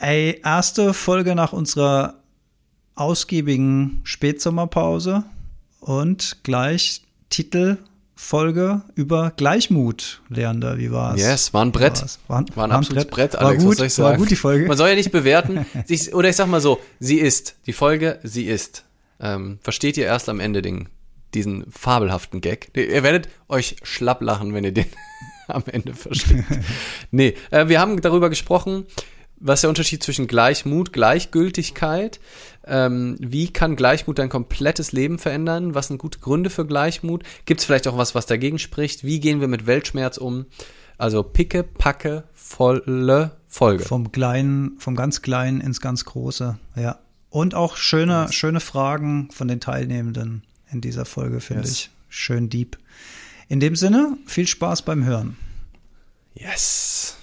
Ey, erste Folge nach unserer ausgiebigen Spätsommerpause und gleich Titelfolge über Gleichmut, Leander. Wie war's? Yes, war ein Brett. War, war ein absolutes Brett, war Alex, gut, was soll ich sagen? War gut die Folge. Man soll ja nicht bewerten. sich, oder ich sag mal so, sie ist. Die Folge, sie ist. Ähm, versteht ihr erst am Ende den, diesen fabelhaften Gag. Ihr werdet euch schlapp lachen, wenn ihr den am Ende versteht. nee, äh, wir haben darüber gesprochen, was ist der Unterschied zwischen Gleichmut, Gleichgültigkeit? Ähm, wie kann Gleichmut dein komplettes Leben verändern? Was sind gute Gründe für Gleichmut? Gibt es vielleicht auch was, was dagegen spricht? Wie gehen wir mit Weltschmerz um? Also picke, packe, volle Folge. Vom kleinen, vom ganz kleinen ins ganz große, ja. Und auch schöne, yes. schöne Fragen von den Teilnehmenden in dieser Folge, finde yes. ich. Schön deep. In dem Sinne, viel Spaß beim Hören. Yes.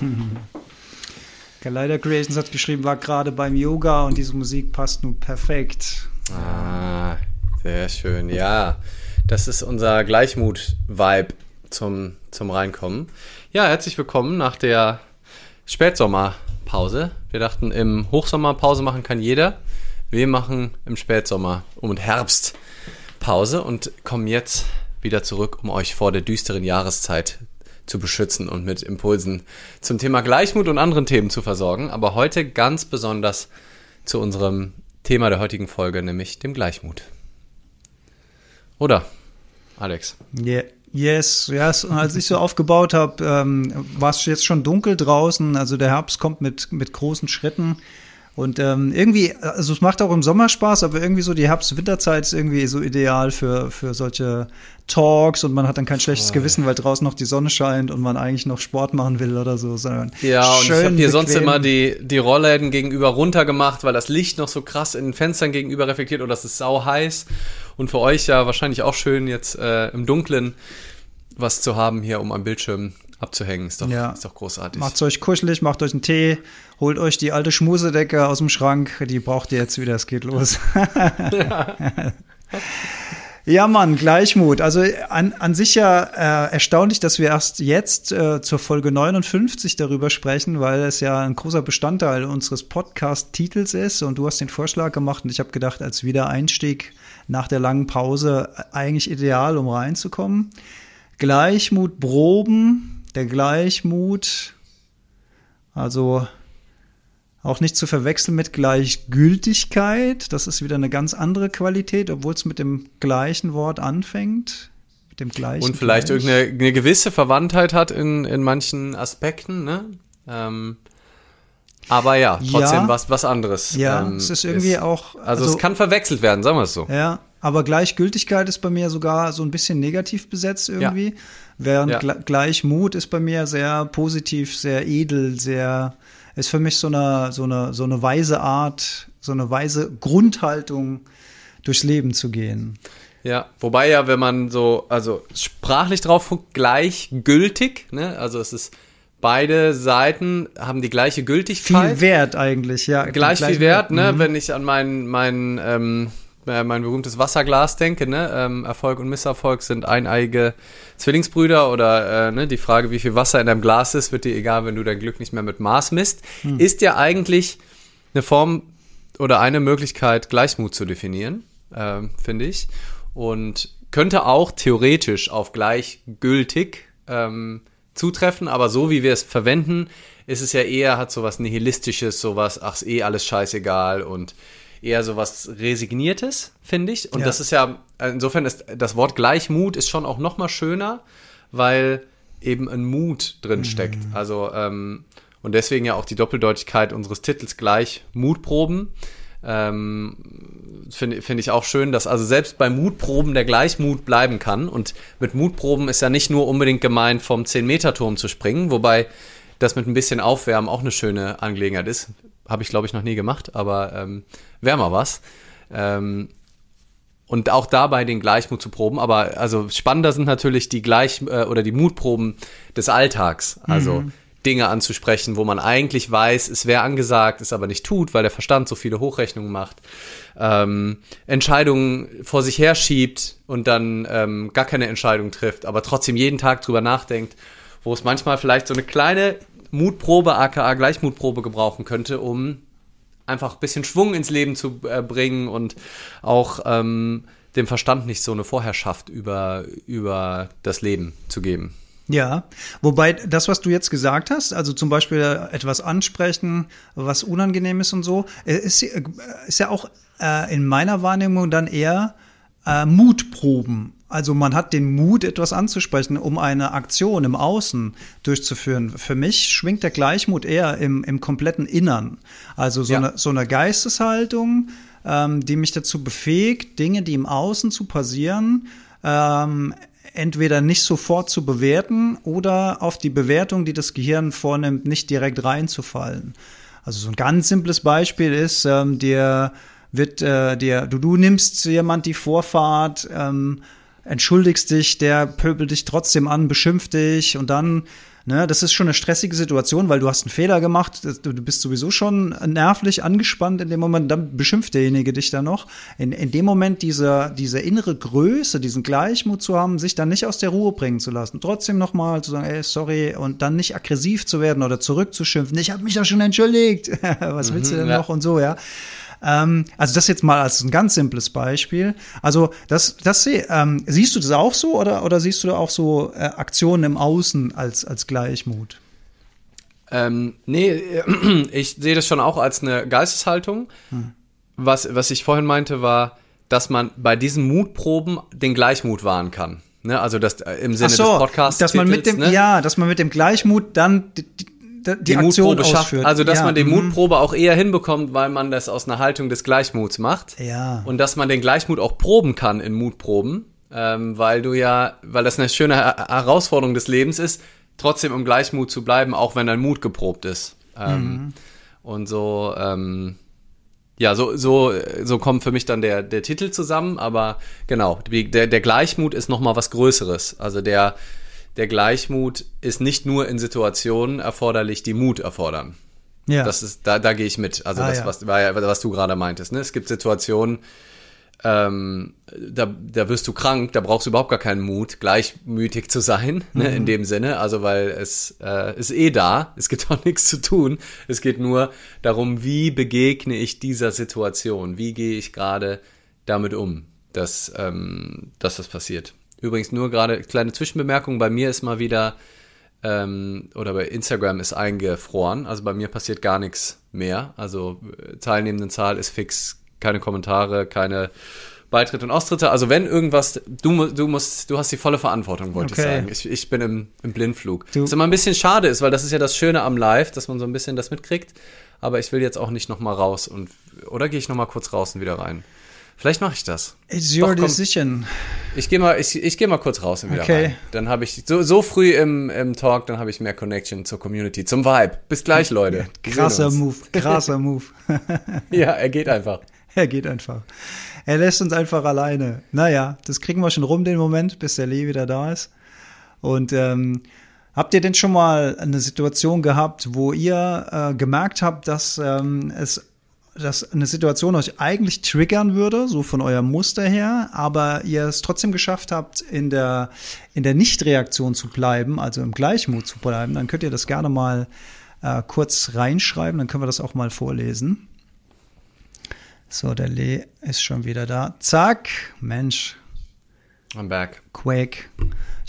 Kaleider Creations hat geschrieben, war gerade beim Yoga und diese Musik passt nun perfekt. Ah, sehr schön. Ja, das ist unser Gleichmut-Vibe zum, zum Reinkommen. Ja, herzlich willkommen nach der Spätsommerpause. Wir dachten, im Hochsommer Pause machen kann jeder. Wir machen im Spätsommer und Herbst Pause und kommen jetzt wieder zurück, um euch vor der düsteren Jahreszeit zu beschützen und mit Impulsen zum Thema Gleichmut und anderen Themen zu versorgen. Aber heute ganz besonders zu unserem Thema der heutigen Folge, nämlich dem Gleichmut. Oder, Alex? Yeah. Yes, yes. Und als ich so aufgebaut habe, ähm, war es jetzt schon dunkel draußen. Also der Herbst kommt mit, mit großen Schritten. Und ähm, irgendwie, also es macht auch im Sommer Spaß, aber irgendwie so die Herbst-Winterzeit ist irgendwie so ideal für, für solche Talks und man hat dann kein schlechtes Voll. Gewissen, weil draußen noch die Sonne scheint und man eigentlich noch Sport machen will oder so, sondern Ja, und ich habe dir sonst immer die, die Rollläden gegenüber runtergemacht, weil das Licht noch so krass in den Fenstern gegenüber reflektiert oder es ist sau heiß. Und für euch ja wahrscheinlich auch schön, jetzt äh, im Dunkeln was zu haben hier, um am Bildschirm abzuhängen. Ist doch, ja. ist doch großartig. Macht's euch kuschelig, macht euch einen Tee, holt euch die alte Schmusedecke aus dem Schrank. Die braucht ihr jetzt wieder, es geht los. ja. Ja, Mann, Gleichmut. Also an, an sich ja äh, erstaunlich, dass wir erst jetzt äh, zur Folge 59 darüber sprechen, weil es ja ein großer Bestandteil unseres Podcast-Titels ist. Und du hast den Vorschlag gemacht und ich habe gedacht, als Wiedereinstieg nach der langen Pause eigentlich ideal, um reinzukommen. Gleichmut proben, der Gleichmut, also auch nicht zu verwechseln mit Gleichgültigkeit. Das ist wieder eine ganz andere Qualität, obwohl es mit dem gleichen Wort anfängt. Mit dem gleichen. Und vielleicht Gleich. irgendeine eine gewisse Verwandtheit hat in, in manchen Aspekten, ne? Ähm, aber ja, trotzdem Ja. was, was anderes. Ja, ähm, es ist irgendwie auch. Also, es kann verwechselt werden, sagen wir es so. Ja, aber Gleichgültigkeit ist bei mir sogar so ein bisschen negativ besetzt irgendwie. Während Ja. Gle- Gleichmut ist bei mir sehr positiv, sehr edel, sehr, ist für mich so eine, so eine, so eine weise Art, so eine weise Grundhaltung, durchs Leben zu gehen. Ja, wobei ja, wenn man so, also sprachlich drauf guckt, gleichgültig, ne? Also es ist beide Seiten haben die gleiche Gültigkeit. Viel Wert eigentlich, ja. gleich viel Wert, ne? Mhm. Wenn ich an mein, mein, ähm, äh, mein berühmtes Wasserglas denke, ne? Ähm, Erfolg und Misserfolg sind eineige Zwillingsbrüder oder äh, ne? die Frage, wie viel Wasser in deinem Glas ist, wird dir egal, wenn du dein Glück nicht mehr mit Maß misst, Hm. ist ja eigentlich eine Form oder eine Möglichkeit, Gleichmut zu definieren, ähm, finde ich. Und könnte auch theoretisch auf gleichgültig ähm, zutreffen, aber so wie wir es verwenden, ist es ja eher, hat sowas Nihilistisches, sowas, ach, ist eh alles scheißegal und eher sowas Resigniertes, finde ich. Und Ja. das ist ja, insofern ist das Wort Gleichmut ist schon auch noch mal schöner, weil eben ein Mut drin steckt. Also, ähm, und deswegen ja auch die Doppeldeutigkeit unseres Titels gleich Mutproben. Ähm, Finde finde ich auch schön, dass also selbst bei Mutproben der Gleichmut bleiben kann. Und mit Mutproben ist ja nicht nur unbedingt gemeint, vom 10-Meter-Turm zu springen, wobei das mit ein bisschen Aufwärmen auch eine schöne Angelegenheit ist. Habe ich, glaube ich, noch nie gemacht, aber ähm, wäre mal was. Ähm, und auch dabei den Gleichmut zu proben. Aber also spannender sind natürlich die Gleich- äh, oder die Mutproben des Alltags. Also Dinge anzusprechen, wo man eigentlich weiß, es wäre angesagt, es aber nicht tut, weil der Verstand so viele Hochrechnungen macht. Ähm, Entscheidungen vor sich herschiebt und dann ähm, gar keine Entscheidung trifft, aber trotzdem jeden Tag drüber nachdenkt, wo es manchmal vielleicht so eine kleine Mutprobe, aka Gleichmutprobe gebrauchen könnte, um einfach ein bisschen Schwung ins Leben zu äh, bringen und auch ähm, dem Verstand nicht so eine Vorherrschaft über, über das Leben zu geben. Ja, wobei das, was du jetzt gesagt hast, also zum Beispiel etwas ansprechen, was unangenehm ist und so, äh, ist, äh, ist ja auch äh, in meiner Wahrnehmung dann eher äh, Mutproben. Also man hat den Mut, etwas anzusprechen, um eine Aktion im Außen durchzuführen. Für mich schwingt der Gleichmut eher im, im kompletten Innern. Also so, Ja. eine, so eine Geisteshaltung, ähm, die mich dazu befähigt, Dinge, die im Außen zu passieren, ähm, entweder nicht sofort zu bewerten oder auf die Bewertung, die das Gehirn vornimmt, nicht direkt reinzufallen. Also so ein ganz simples Beispiel ist, ähm, dir wird äh, dir, du, du nimmst jemand die Vorfahrt, ähm, entschuldigst dich, der pöbelt dich trotzdem an, beschimpft dich und dann, ne, das ist schon eine stressige Situation, weil du hast einen Fehler gemacht, du, du bist sowieso schon nervlich angespannt in dem Moment, dann beschimpft derjenige dich dann noch. In, in dem Moment diese, diese innere Größe, diesen Gleichmut zu haben, sich dann nicht aus der Ruhe bringen zu lassen, trotzdem nochmal zu sagen, ey, sorry, und dann nicht aggressiv zu werden oder zurückzuschimpfen, ich habe mich doch schon entschuldigt, was willst du denn ja. noch und so, ja. Ähm, also das jetzt mal als ein ganz simples Beispiel. Also das, das ähm, siehst du das auch so oder, oder siehst du da auch so äh, Aktionen im Außen als, als Gleichmut? Ähm, nee, äh, ich sehe das schon auch als eine Geisteshaltung. Was, was ich vorhin meinte, war, dass man bei diesen Mutproben den Gleichmut wahren kann. Ne? Also das äh, im Sinne so, des Podcasts. dass man mit dem, ne? ja, dass man mit dem Gleichmut dann die, die, Aktion Mutprobe schafft. ausführt. Also, dass ja, man die mhm. Mutprobe auch eher hinbekommt, weil man das aus einer Haltung des Gleichmuts macht. Ja. Und dass man den Gleichmut auch proben kann in Mutproben, ähm, weil du ja, weil das eine schöne Her- Herausforderung des Lebens ist, trotzdem im Gleichmut zu bleiben, auch wenn dein Mut geprobt ist. Ähm, Mhm. Und so, ähm, ja, so, so, so kommt für mich dann der, der Titel zusammen, aber genau, der, der Gleichmut ist nochmal was Größeres. Also der, der Gleichmut ist nicht nur in Situationen erforderlich, die Mut erfordern. Ja. Das ist, da, da gehe ich mit. Also Ah, das, ja. was, war ja, was du gerade meintest. Ne? Es gibt Situationen, ähm, da, da wirst du krank, da brauchst du überhaupt gar keinen Mut, gleichmütig zu sein, ne, Mhm. in dem Sinne. Also weil es äh, ist eh da, es gibt auch nichts zu tun. Es geht nur darum, wie begegne ich dieser Situation, wie gehe ich gerade damit um, dass, ähm, dass das passiert. Übrigens nur gerade kleine Zwischenbemerkung, bei mir ist mal wieder ähm, oder bei Instagram ist eingefroren. Also bei mir passiert gar nichts mehr. Also äh, teilnehmenden Zahl ist fix, keine Kommentare, keine Beitritte und Austritte. Also wenn irgendwas, du, du musst, du hast die volle Verantwortung, wollte okay. ich sagen. Ich, ich bin im, im Blindflug. Du. Was immer ein bisschen schade ist, weil das ist ja das Schöne am Live, dass man so ein bisschen das mitkriegt. Aber ich will jetzt auch nicht nochmal raus und oder gehe ich nochmal kurz raus und wieder rein? Vielleicht mache ich das. It's your Doch, decision. Ich gehe mal, ich, ich geh mal kurz raus und wieder okay. rein. Dann habe ich so, so früh im, im Talk, dann habe ich mehr Connection zur Community, zum Vibe. Bis gleich, Leute. krasser Move, krasser Move. ja, er geht einfach. Er geht einfach. Er lässt uns einfach alleine. Naja, das kriegen wir schon rum, den Moment, bis der Lee wieder da ist. Und ähm, habt ihr denn schon mal eine Situation gehabt, wo ihr äh, gemerkt habt, dass ähm, es dass eine Situation euch eigentlich triggern würde, so von eurem Muster her, aber ihr es trotzdem geschafft habt, in der, in der Nichtreaktion zu bleiben, also im Gleichmut zu bleiben, dann könnt ihr das gerne mal äh, kurz reinschreiben, dann können wir das auch mal vorlesen. So, der Lee ist schon wieder da. Zack, Mensch. I'm back. Quake.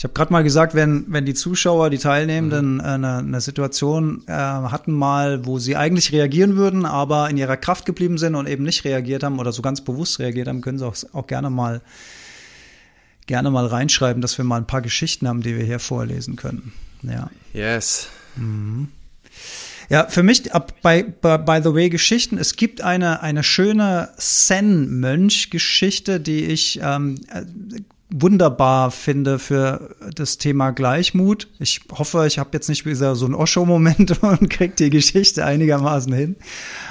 Ich habe gerade mal gesagt, wenn, wenn die Zuschauer, die Teilnehmenden mhm. eine, eine Situation äh, hatten mal, wo sie eigentlich reagieren würden, aber in ihrer Kraft geblieben sind und eben nicht reagiert haben oder so ganz bewusst reagiert haben, können sie auch, auch gerne mal gerne mal reinschreiben, dass wir mal ein paar Geschichten haben, die wir hier vorlesen können. Ja. Yes. Mhm. Ja, für mich, by, by, by the way, Geschichten, es gibt eine, eine schöne Zen-Mönch-Geschichte, die ich ähm, wunderbar finde für das Thema Gleichmut. Ich hoffe, ich habe jetzt nicht wieder so einen Osho-Moment und kriege die Geschichte einigermaßen hin.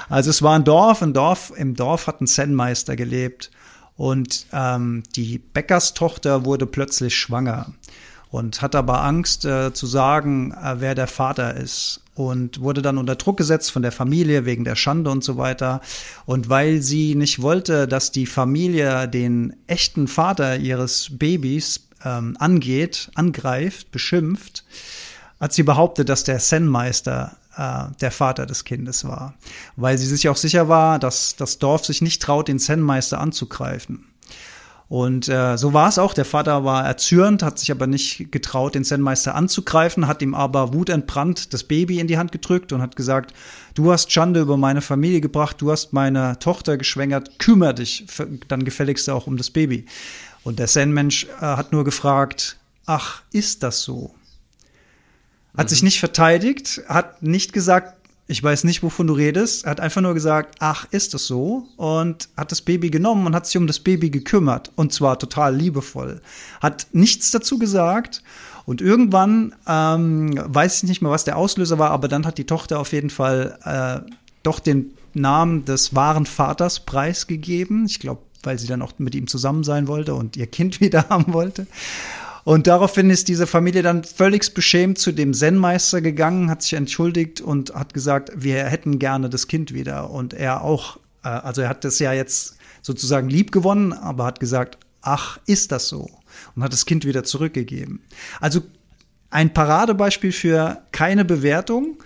Also es war ein Dorf, ein Dorf, im Dorf hat ein Zen-Meister gelebt und ähm, die Bäckerstochter wurde plötzlich schwanger und hat aber Angst äh, zu sagen, äh, wer der Vater ist und wurde dann unter Druck gesetzt von der Familie wegen der Schande und so weiter. Und weil sie nicht wollte, dass die Familie den echten Vater ihres Babys ähm, angeht, angreift, beschimpft, hat sie behauptet, dass der Zen-Meister äh, der Vater des Kindes war, weil sie sich auch sicher war, dass das Dorf sich nicht traut, den Zen-Meister anzugreifen. Und äh, so war es auch. Der Vater war erzürnt, hat sich aber nicht getraut, den Zen-Meister anzugreifen, hat ihm aber wutentbrannt das Baby in die Hand gedrückt und hat gesagt, du hast Schande über meine Familie gebracht, du hast meine Tochter geschwängert, kümmere dich dann gefälligst auch um das Baby. Und der Zen-Mensch äh, hat nur gefragt, ach, ist das so? Hat mhm. sich nicht verteidigt, hat nicht gesagt, ich weiß nicht, wovon du redest. Er hat einfach nur gesagt, ach, ist das so? Und hat das Baby genommen und hat sich um das Baby gekümmert. Und zwar total liebevoll. Hat nichts dazu gesagt. Und irgendwann, ähm, weiß ich nicht mehr, was der Auslöser war, aber dann hat die Tochter auf jeden Fall äh, doch den Namen des wahren Vaters preisgegeben. Ich glaube, weil sie dann auch mit ihm zusammen sein wollte und ihr Kind wieder haben wollte. Und daraufhin ist diese Familie dann völlig beschämt zu dem Zen-Meister gegangen, hat sich entschuldigt und hat gesagt, wir hätten gerne das Kind wieder. Und er auch, äh, also er hat das ja jetzt sozusagen lieb gewonnen, aber hat gesagt, ach, ist das so? Und hat das Kind wieder zurückgegeben. Also ein Paradebeispiel für keine Bewertung,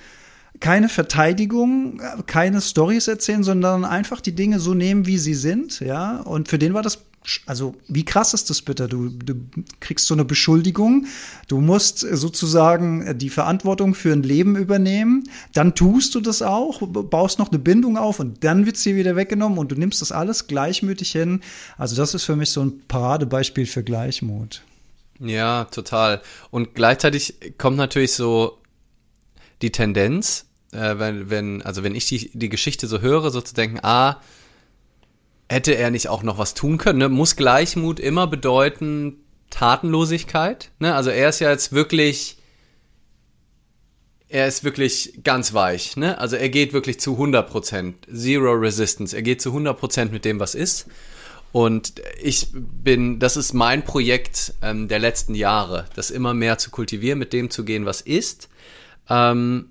keine Verteidigung, keine Stories erzählen, sondern einfach die Dinge so nehmen, wie sie sind, ja. Und für den war das also wie krass ist das bitte? Du, du kriegst so eine Beschuldigung, du musst sozusagen die Verantwortung für ein Leben übernehmen, dann tust du das auch, baust noch eine Bindung auf und dann wird sie wieder weggenommen und du nimmst das alles gleichmütig hin. Also das ist für mich so ein Paradebeispiel für Gleichmut. Ja, total. Und gleichzeitig kommt natürlich so die Tendenz, äh, wenn, wenn, also wenn ich die, die Geschichte so höre, so zu denken, ah, hätte er nicht auch noch was tun können? Ne? Muss Gleichmut immer bedeuten Tatenlosigkeit? Ne? Also er ist ja jetzt wirklich, er ist wirklich ganz weich. Ne? Also er geht wirklich zu 100%, Zero Resistance. Er geht zu 100% mit dem, was ist. Und ich bin, das ist mein Projekt ähm, der letzten Jahre, das immer mehr zu kultivieren, mit dem zu gehen, was ist. Ähm,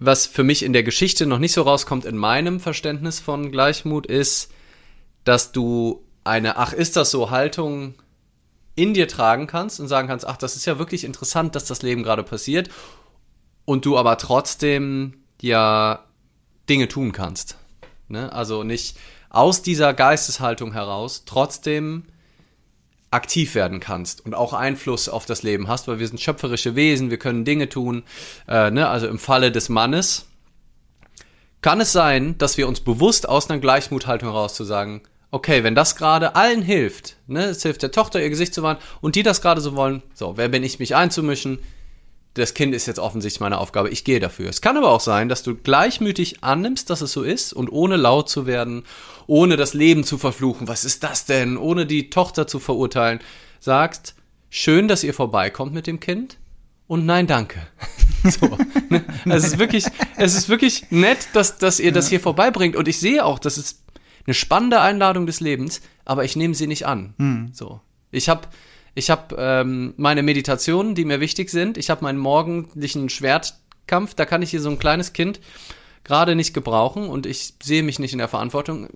was für mich in der Geschichte noch nicht so rauskommt in meinem Verständnis von Gleichmut ist, dass du eine Ach, ist das so Haltung in dir tragen kannst und sagen kannst, ach, das ist ja wirklich interessant, dass das Leben gerade passiert und du aber trotzdem ja Dinge tun kannst. Ne? Also nicht aus dieser Geisteshaltung heraus trotzdem aktiv werden kannst und auch Einfluss auf das Leben hast, weil wir sind schöpferische Wesen, wir können Dinge tun. Äh, ne? Also im Falle des Mannes kann es sein, dass wir uns bewusst aus einer Gleichmuthaltung heraus zu sagen, okay, wenn das gerade allen hilft, ne, es hilft der Tochter, ihr Gesicht zu wahren und die das gerade so wollen, so, wer bin ich, mich einzumischen? Das Kind ist jetzt offensichtlich meine Aufgabe, ich gehe dafür. Es kann aber auch sein, dass du gleichmütig annimmst, dass es so ist und ohne laut zu werden, ohne das Leben zu verfluchen, was ist das denn, ohne die Tochter zu verurteilen, sagst, schön, dass ihr vorbeikommt mit dem Kind und nein, danke. so, ne? Also es ist wirklich, es ist wirklich nett, dass, dass ihr das hier vorbeibringt und ich sehe auch, das ist eine spannende Einladung des Lebens, aber ich nehme sie nicht an. Hm. So. Ich habe ich hab, ähm, meine Meditationen, die mir wichtig sind. Ich habe meinen morgendlichen Schwertkampf. Da kann ich hier so ein kleines Kind gerade nicht gebrauchen und ich sehe mich nicht in der Verantwortung.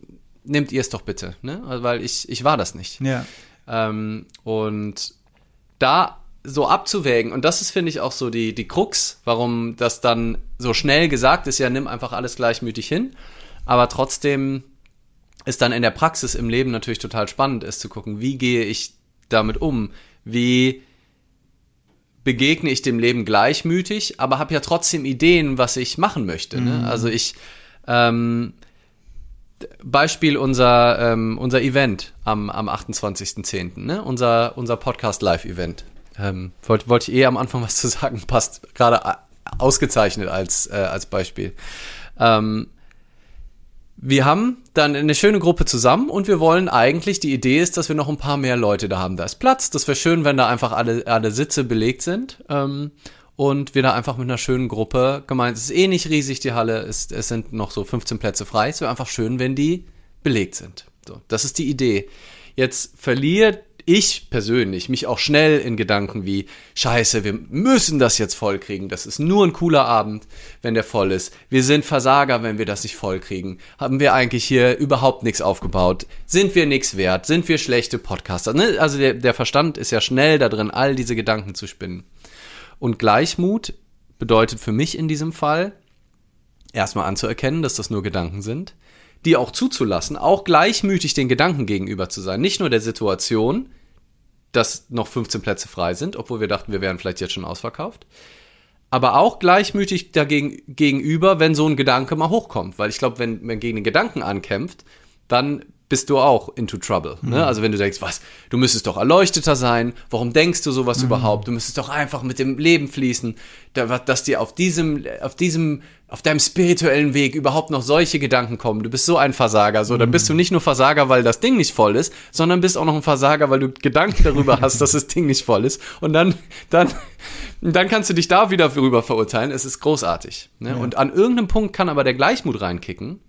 Nehmt ihr es doch bitte, ne? Weil ich, ich war das nicht. Ja. Ähm, und da so abzuwägen, und das ist, finde ich, auch so die, die Krux, warum das dann so schnell gesagt ist, ja, nimm einfach alles gleichmütig hin, aber trotzdem ist dann in der Praxis im Leben natürlich total spannend ist zu gucken, wie gehe ich damit um, wie begegne ich dem Leben gleichmütig, aber habe ja trotzdem Ideen, was ich machen möchte. Ne? Mhm. Also ich ähm, Beispiel unser, ähm, unser Event am, am 28.10., ne? unser, unser Podcast-Live-Event. Ähm, Wollte wollt ich eh am Anfang was zu sagen, passt gerade a- ausgezeichnet als, äh, als Beispiel. Ähm, wir haben dann eine schöne Gruppe zusammen und wir wollen eigentlich, die Idee ist, dass wir noch ein paar mehr Leute da haben. Da ist Platz, das wäre schön, wenn da einfach alle, alle Sitze belegt sind. Ähm, und wir da einfach mit einer schönen Gruppe gemeint, es ist eh nicht riesig, die Halle, es, es sind noch so 15 Plätze frei. Es wäre einfach schön, wenn die belegt sind. So, das ist die Idee. Jetzt verliert ich persönlich mich auch schnell in Gedanken wie, scheiße, wir müssen das jetzt voll kriegen. Das ist nur ein cooler Abend, wenn der voll ist. Wir sind Versager, wenn wir das nicht voll kriegen. Haben wir eigentlich hier überhaupt nichts aufgebaut? Sind wir nichts wert? Sind wir schlechte Podcaster? Ne? Also der, der Verstand ist ja schnell da drin, all diese Gedanken zu spinnen. Und Gleichmut bedeutet für mich in diesem Fall, erstmal anzuerkennen, dass das nur Gedanken sind, die auch zuzulassen, auch gleichmütig den Gedanken gegenüber zu sein. Nicht nur der Situation, dass noch 15 Plätze frei sind, obwohl wir dachten, wir wären vielleicht jetzt schon ausverkauft. Aber auch gleichmütig dagegen gegenüber, wenn so ein Gedanke mal hochkommt. Weil ich glaube, wenn man gegen den Gedanken ankämpft, dann bist du auch into trouble. Ne? Also wenn du denkst, was, du müsstest doch erleuchteter sein, warum denkst du sowas überhaupt? Du müsstest doch einfach mit dem Leben fließen, da- dass dir auf diesem, auf diesem, auf deinem spirituellen Weg überhaupt noch solche Gedanken kommen. Du bist so ein Versager. So, dann bist du nicht nur Versager, weil das Ding nicht voll ist, sondern bist auch noch ein Versager, weil du Gedanken darüber hast, dass das Ding nicht voll ist. Und dann, dann, dann kannst du dich da wieder darüber verurteilen. Es ist großartig. Ne? Und an irgendeinem Punkt kann aber der Gleichmut reinkicken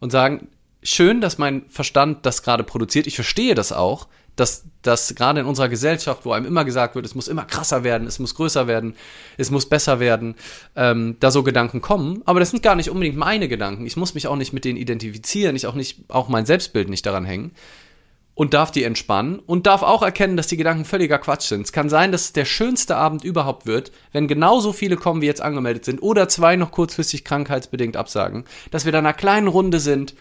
und sagen, schön, dass mein Verstand das gerade produziert. Ich verstehe das auch, dass das gerade in unserer Gesellschaft, wo einem immer gesagt wird, es muss immer krasser werden, es muss größer werden, es muss besser werden, ähm, da so Gedanken kommen. Aber das sind gar nicht unbedingt meine Gedanken. Ich muss mich auch nicht mit denen identifizieren, ich auch nicht, auch mein Selbstbild nicht daran hängen und darf die entspannen und darf auch erkennen, dass die Gedanken völliger Quatsch sind. Es kann sein, dass es der schönste Abend überhaupt wird, wenn genauso viele kommen, wie jetzt angemeldet sind, oder zwei noch kurzfristig krankheitsbedingt absagen, dass wir da in einer kleinen Runde sind,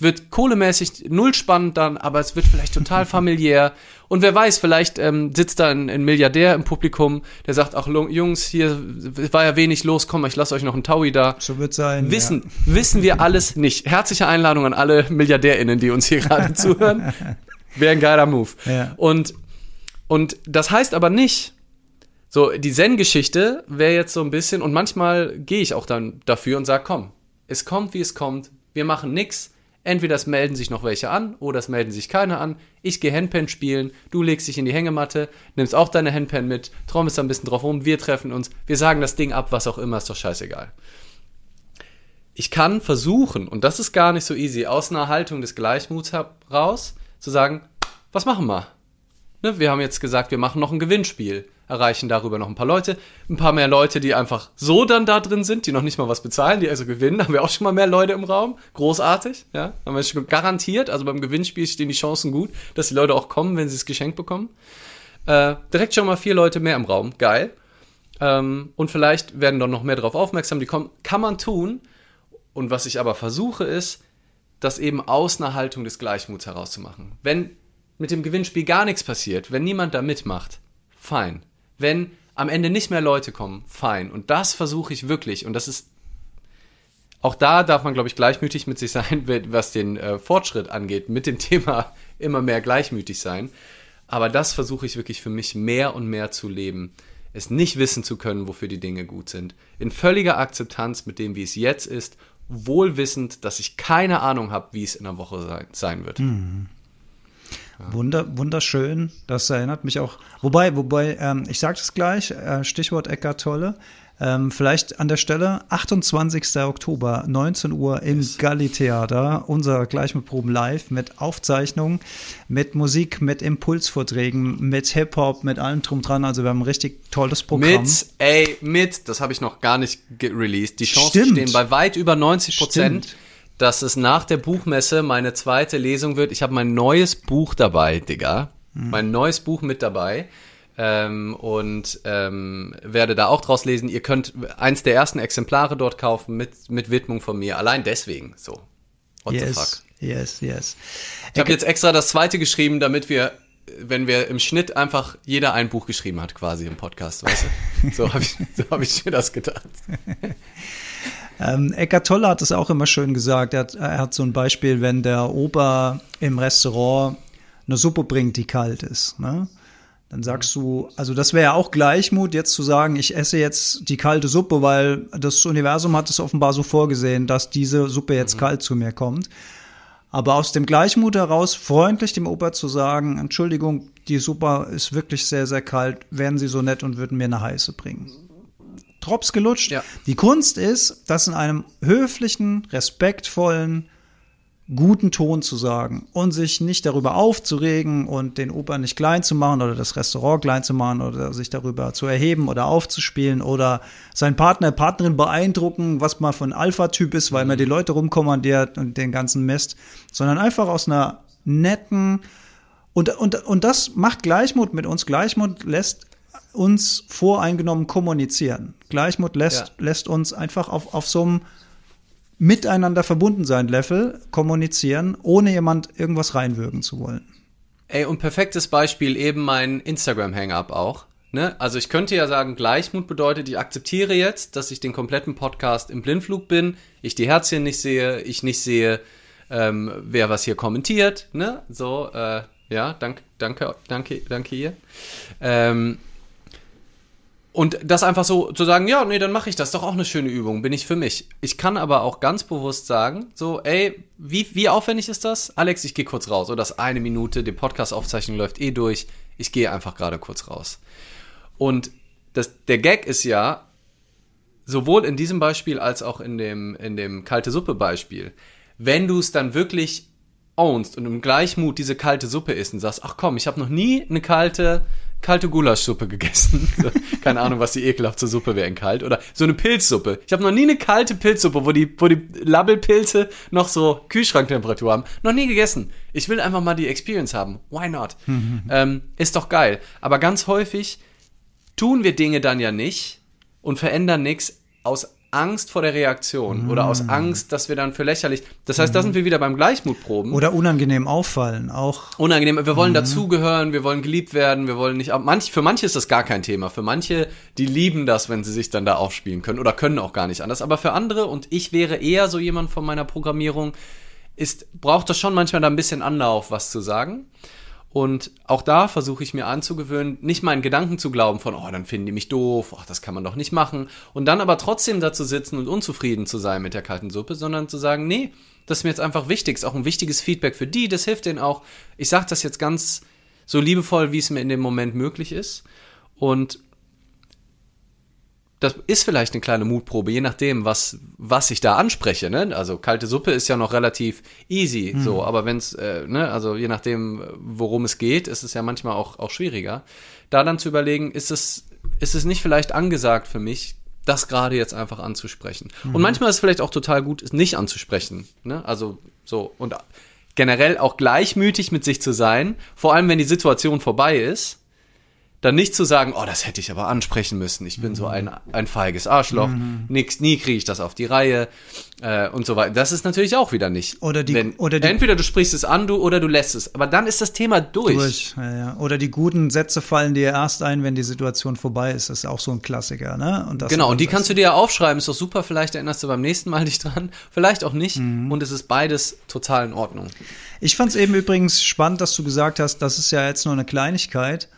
wird kohlemäßig null spannend dann, aber es wird vielleicht total familiär. Und wer weiß, vielleicht ähm, sitzt da ein, ein Milliardär im Publikum, der sagt, ach Jungs, hier war ja wenig los, komm, ich lasse euch noch einen Taui da. So wird sein. Wissen, wissen wir alles nicht. Herzliche Einladung an alle MilliardärInnen, die uns hier gerade zuhören. Wäre ein geiler Move. Ja. Und, und das heißt aber nicht, so die Zen-Geschichte wäre jetzt so ein bisschen, und manchmal gehe ich auch dann dafür und sage, komm, es kommt, wie es kommt, wir machen nix. Entweder es melden sich noch welche an oder es melden sich keine an. Ich gehe Handpan spielen, du legst dich in die Hängematte, nimmst auch deine Handpan mit, trommelst da ein bisschen drauf rum, wir treffen uns, wir sagen das Ding ab, was auch immer, ist doch scheißegal ich kann versuchen, und das ist gar nicht so easy, aus einer Haltung des Gleichmuts heraus zu sagen, was machen wir? Ne, wir haben jetzt gesagt, wir machen noch ein Gewinnspiel, erreichen darüber noch ein paar Leute, ein paar mehr Leute, die einfach so dann da drin sind, die noch nicht mal was bezahlen, die also gewinnen, haben wir auch schon mal mehr Leute im Raum, großartig, ja, haben wir schon garantiert, also beim Gewinnspiel stehen die Chancen gut, dass die Leute auch kommen, wenn sie es geschenkt bekommen. Äh, direkt schon mal vier Leute mehr im Raum, geil. Ähm, und vielleicht werden dann noch mehr darauf aufmerksam, die kommen, kann man tun, und was ich aber versuche, ist, das eben aus einer Haltung des Gleichmuts herauszumachen. Wenn mit dem Gewinnspiel gar nichts passiert, wenn niemand da mitmacht, fein. Wenn am Ende nicht mehr Leute kommen, fein. Und das versuche ich wirklich. Und das ist auch da darf man, glaube ich, gleichmütig mit sich sein, was den äh, Fortschritt angeht, mit dem Thema immer mehr gleichmütig sein. Aber das versuche ich wirklich für mich mehr und mehr zu leben. Es nicht wissen zu können, wofür die Dinge gut sind. In völliger Akzeptanz mit dem, wie es jetzt ist, wohlwissend, dass ich keine Ahnung habe, wie es in der Woche sein, sein wird. Mhm. Wunder, wunderschön. Das erinnert mich auch. Wobei, wobei, ähm, ich sage es gleich, äh, Stichwort Eckart Tolle. Ähm, vielleicht an der Stelle 28. Oktober, 19 Uhr im yes. Galli Theater, unser gleich mit Proben live mit Aufzeichnungen, mit Musik, mit Impulsvorträgen, mit Hip-Hop, mit allem drum dran. Also wir haben ein richtig tolles Programm. Mit, ey, mit, das habe ich noch gar nicht released. Die Chancen Stimmt. stehen bei weit über 90 Prozent. Dass es nach der Buchmesse meine zweite Lesung wird. Ich habe mein neues Buch dabei, Digga. Hm. Mein neues Buch mit dabei ähm, und ähm, werde da auch draus lesen. Ihr könnt eins der ersten Exemplare dort kaufen mit, mit Widmung von mir. Allein deswegen so. What yes, the fuck? Yes, yes. Ich habe jetzt extra das zweite geschrieben, damit wir, wenn wir im Schnitt einfach jeder ein Buch geschrieben hat, quasi im Podcast, weißt du? So habe ich, so hab ich mir das gedacht. Ähm, Eckart Tolle hat es auch immer schön gesagt. Er hat, er hat so ein Beispiel, wenn der Ober im Restaurant eine Suppe bringt, die kalt ist. Ne? Dann sagst du, also das wäre ja auch Gleichmut, jetzt zu sagen, ich esse jetzt die kalte Suppe, weil das Universum hat es offenbar so vorgesehen, dass diese Suppe jetzt mhm. kalt zu mir kommt. Aber aus dem Gleichmut heraus freundlich dem Opa zu sagen, Entschuldigung, die Suppe ist wirklich sehr, sehr kalt, wären Sie so nett und würden mir eine heiße bringen. Drops gelutscht. Ja. Die Kunst ist, das in einem höflichen, respektvollen, guten Ton zu sagen und sich nicht darüber aufzuregen und den Oper nicht klein zu machen oder das Restaurant klein zu machen oder sich darüber zu erheben oder aufzuspielen oder seinen Partner, Partnerin beeindrucken, was mal von Alpha-Typ ist, weil man die Leute rumkommandiert und den ganzen Mist, sondern einfach aus einer netten und, und, und das macht Gleichmut mit uns. Gleichmut lässt uns voreingenommen kommunizieren. Gleichmut lässt, ja. lässt uns einfach auf, auf so einem miteinander verbunden sein Level kommunizieren, ohne jemand irgendwas reinwürgen zu wollen. Ey, und perfektes Beispiel eben mein Instagram-Hang-Up auch. Ne? Also ich könnte ja sagen, Gleichmut bedeutet, ich akzeptiere jetzt, dass ich den kompletten Podcast im Blindflug bin, ich die Herzchen nicht sehe, ich nicht sehe, ähm, wer was hier kommentiert. Ne? So, äh, ja, danke, danke, danke, danke ihr. Ähm, und das einfach so zu sagen, ja, nee, dann mache ich das, doch auch eine schöne Übung, bin ich für mich. Ich kann aber auch ganz bewusst sagen, so, ey, wie, wie aufwendig ist das? Alex, ich gehe kurz raus. Oder das eine Minute, die Podcast-Aufzeichnung läuft eh durch. Ich gehe einfach gerade kurz raus. Und das, der Gag ist ja, sowohl in diesem Beispiel als auch in dem, in dem kalte Suppe-Beispiel, wenn du es dann wirklich ownst und im Gleichmut diese kalte Suppe isst und sagst, ach komm, ich habe noch nie eine kalte kalte Gulaschsuppe gegessen. Keine Ahnung, was die ekelhafte Suppe wäre in kalt. Oder so eine Pilzsuppe. Ich habe noch nie eine kalte Pilzsuppe, wo die, wo die Labbelpilze noch so Kühlschranktemperatur haben. Noch nie gegessen. Ich will einfach mal die Experience haben. Why not? ähm, ist doch geil. Aber ganz häufig tun wir Dinge dann ja nicht und verändern nichts aus Angst vor der Reaktion mm. oder aus mm. Angst, dass wir dann für lächerlich. Das heißt, mm. da sind wir wieder beim Gleichmutproben. Oder unangenehm auffallen, auch. Unangenehm. Wir wollen mm. dazugehören, wir wollen geliebt werden, wir wollen nicht. Manch, für manche ist das gar kein Thema. Für manche, die lieben das, wenn sie sich dann da aufspielen können oder können auch gar nicht anders. Aber für andere, und ich wäre eher so jemand von meiner Programmierung, ist, braucht das schon manchmal da ein bisschen Anlauf, was zu sagen. Und auch da versuche ich mir anzugewöhnen, nicht meinen Gedanken zu glauben von, oh, dann finden die mich doof, ach, das kann man doch nicht machen. Und dann aber trotzdem da zu sitzen und unzufrieden zu sein mit der kalten Suppe, sondern zu sagen, nee, das ist mir jetzt einfach wichtig, ist auch ein wichtiges Feedback für die, das hilft denen auch. Ich sage das jetzt ganz so liebevoll, wie es mir in dem Moment möglich ist. Und das ist vielleicht eine kleine Mutprobe, je nachdem, was, was ich da anspreche. Ne? Also kalte Suppe ist ja noch relativ easy, mhm. so, aber wenn es, äh, ne, also je nachdem, worum es geht, ist es ja manchmal auch, auch schwieriger. Da dann zu überlegen, ist es, ist es nicht vielleicht angesagt für mich, das gerade jetzt einfach anzusprechen. Mhm. Und manchmal ist es vielleicht auch total gut, es nicht anzusprechen. Ne? Also so, und generell auch gleichmütig mit sich zu sein, vor allem wenn die Situation vorbei ist dann nicht zu sagen, oh, das hätte ich aber ansprechen müssen. Ich bin mhm. so ein, ein feiges Arschloch. Mhm. Nix, nie kriege ich das auf die Reihe äh, und so weiter. Das ist natürlich auch wieder nicht. Oder die, Wenn, oder die, entweder du sprichst es an, du oder du lässt es. Aber dann ist das Thema durch. durch ja, ja. Oder die guten Sätze fallen dir erst ein, wenn die Situation vorbei ist. Das ist auch so ein Klassiker, ne? Und das genau. Und die kannst du dir ja aufschreiben. Ist doch super. Vielleicht erinnerst du beim nächsten Mal dich dran. Vielleicht auch nicht. Mhm. Und es ist beides total in Ordnung. Ich fand es eben übrigens spannend, dass du gesagt hast, das ist ja jetzt nur eine Kleinigkeit.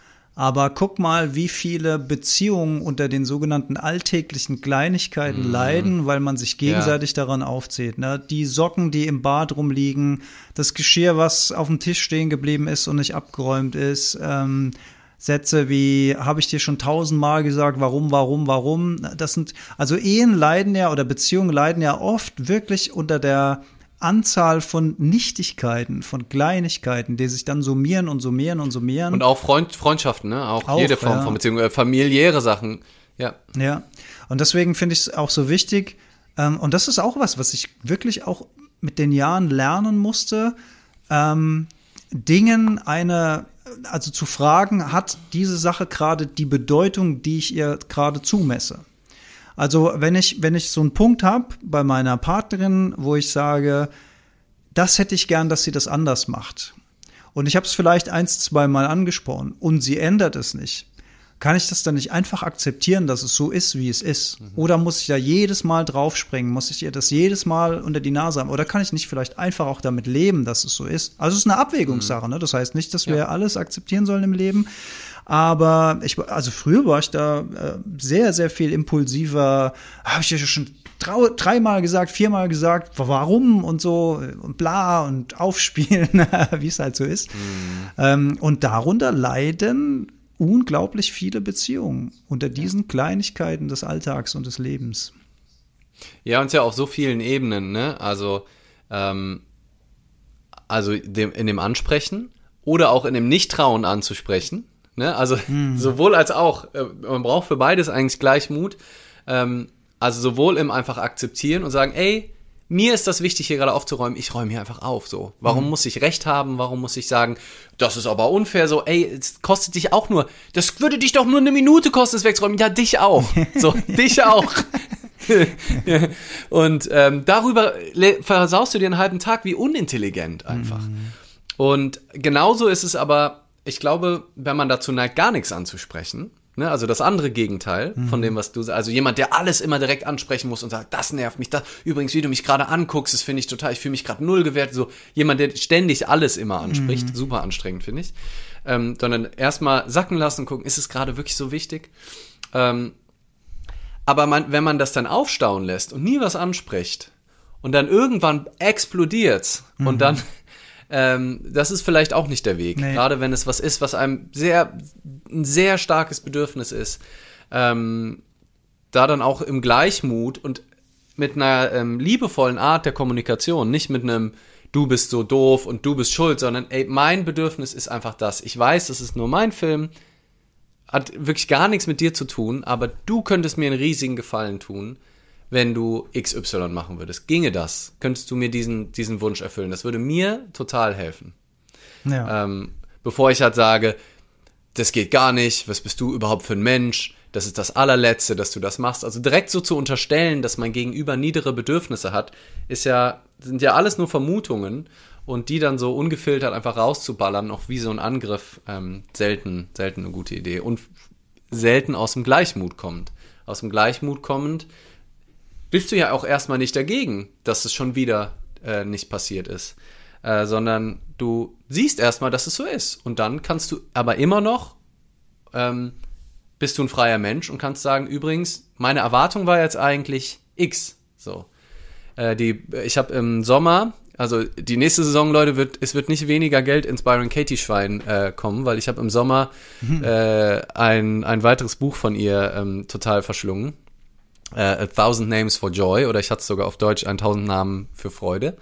Aber guck mal, wie viele Beziehungen unter den sogenannten alltäglichen Kleinigkeiten mm. leiden, weil man sich gegenseitig ja. daran aufzieht. Ne? Die Socken, die im Bad rumliegen, das Geschirr, was auf dem Tisch stehen geblieben ist und nicht abgeräumt ist. Ähm, Sätze wie, habe ich dir schon tausendmal gesagt, warum, warum, warum. Das sind, also Ehen leiden ja oder Beziehungen leiden ja oft wirklich unter der Anzahl von Nichtigkeiten, von Kleinigkeiten, die sich dann summieren und summieren und summieren. Und auch Freund, Freundschaften, ne? Auch, auch jede Form ja. von Beziehung, äh, familiäre Sachen. Ja. Ja. Und deswegen finde ich es auch so wichtig. Ähm, und das ist auch was, was ich wirklich auch mit den Jahren lernen musste. Ähm, Dingen eine, also zu fragen, hat diese Sache gerade die Bedeutung, die ich ihr gerade zumesse? Also wenn ich, wenn ich so einen Punkt habe bei meiner Partnerin, wo ich sage, das hätte ich gern, dass sie das anders macht. Und ich habe es vielleicht eins, zwei Mal angesprochen und sie ändert es nicht. Kann ich das dann nicht einfach akzeptieren, dass es so ist, wie es ist? Mhm. Oder muss ich da jedes Mal draufspringen? Muss ich ihr das jedes Mal unter die Nase haben? Oder kann ich nicht vielleicht einfach auch damit leben, dass es so ist? Also es ist eine Abwägungssache. Mhm. Ne? Das heißt nicht, dass wir ja. alles akzeptieren sollen im Leben. Aber ich, also früher war ich da äh, sehr, sehr viel impulsiver. Habe ich ja schon dreimal gesagt, viermal gesagt, warum und so und bla und aufspielen, wie es halt so ist. Mhm. Ähm, und darunter leiden unglaublich viele Beziehungen unter diesen Kleinigkeiten des Alltags und des Lebens. Ja, und ja auf so vielen Ebenen, ne? Also, ähm, also dem, in dem Ansprechen oder auch in dem Nicht-Trauen anzusprechen. Ne? Also hm. sowohl als auch. Äh, man braucht für beides eigentlich gleich Mut. Ähm, also sowohl im einfach akzeptieren und sagen, ey, mir ist das wichtig, hier gerade aufzuräumen. Ich räume hier einfach auf. So, warum mhm. muss ich Recht haben? Warum muss ich sagen, das ist aber unfair? So, ey, es kostet dich auch nur. Das würde dich doch nur eine Minute kosten, es wegzuräumen. Ja, dich auch. So, dich auch. und ähm, darüber versaust du dir einen halben Tag wie unintelligent einfach. Mhm. Und genauso ist es aber ich glaube, wenn man dazu neigt, gar nichts anzusprechen, ne, also das andere Gegenteil mhm. von dem, was du sagst, also jemand, der alles immer direkt ansprechen muss und sagt, das nervt mich, das, übrigens, wie du mich gerade anguckst, das finde ich total, ich fühle mich gerade null gewertet, so jemand, der ständig alles immer anspricht, mhm. super anstrengend, finde ich, ähm, sondern erstmal sacken lassen, gucken, ist es gerade wirklich so wichtig? Ähm, aber man, wenn man das dann aufstauen lässt und nie was anspricht und dann irgendwann explodiert mhm. und dann ähm, das ist vielleicht auch nicht der Weg. Nee. Gerade wenn es was ist, was einem sehr, ein sehr starkes Bedürfnis ist. Ähm, da dann auch im Gleichmut und mit einer ähm, liebevollen Art der Kommunikation, nicht mit einem du bist so doof und du bist schuld, sondern ey, mein Bedürfnis ist einfach das. Ich weiß, das ist nur mein Film, hat wirklich gar nichts mit dir zu tun, aber du könntest mir einen riesigen Gefallen tun wenn du XY machen würdest. Ginge das? Könntest du mir diesen, diesen Wunsch erfüllen? Das würde mir total helfen. Ja. Ähm, bevor ich halt sage, das geht gar nicht, was bist du überhaupt für ein Mensch? Das ist das allerletzte, dass du das machst. Also direkt so zu unterstellen, dass mein Gegenüber niedere Bedürfnisse hat, ist ja, sind ja alles nur Vermutungen und die dann so ungefiltert einfach rauszuballern, auch wie so ein Angriff, ähm, selten, selten eine gute Idee und selten aus dem Gleichmut kommt. Aus dem Gleichmut kommend bist du ja auch erstmal nicht dagegen, dass es schon wieder äh, nicht passiert ist, äh, sondern du siehst erstmal, dass es so ist. Und dann kannst du aber immer noch, ähm, bist du ein freier Mensch und kannst sagen, übrigens, meine Erwartung war jetzt eigentlich X. So. Äh, die, ich habe im Sommer, also die nächste Saison, Leute, wird, es wird nicht weniger Geld ins Byron Katie Schwein äh, kommen, weil ich habe im Sommer mhm. äh, ein, ein weiteres Buch von ihr ähm, total verschlungen äh, A Thousand Names for Joy oder ich hatte es sogar auf Deutsch ein Tausend Namen für Freude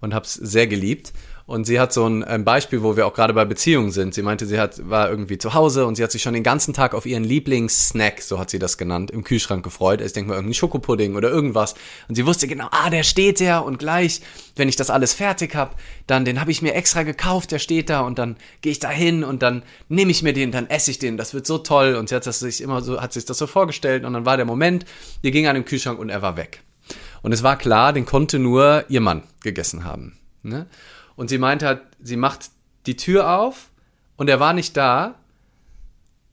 und habe es sehr geliebt. Und sie hat so ein, Beispiel, wo wir auch gerade bei Beziehungen sind. Sie meinte, sie hat, war irgendwie zu Hause und sie hat sich schon den ganzen Tag auf ihren Lieblingssnack, so hat sie das genannt, im Kühlschrank gefreut. Ich denke mal irgendein Schokopudding oder irgendwas. Und sie wusste genau, ah, der steht ja und gleich, wenn ich das alles fertig habe, dann den habe ich mir extra gekauft, der steht da und dann gehe ich da hin und dann nehme ich mir den, dann esse ich den, das wird so toll. Und sie hat das sich immer so, hat sich das so vorgestellt und dann war der Moment, die ging an den Kühlschrank und er war weg. Und es war klar, den konnte nur ihr Mann gegessen haben. Ne? Und sie meinte halt, sie macht die Tür auf und er war nicht da.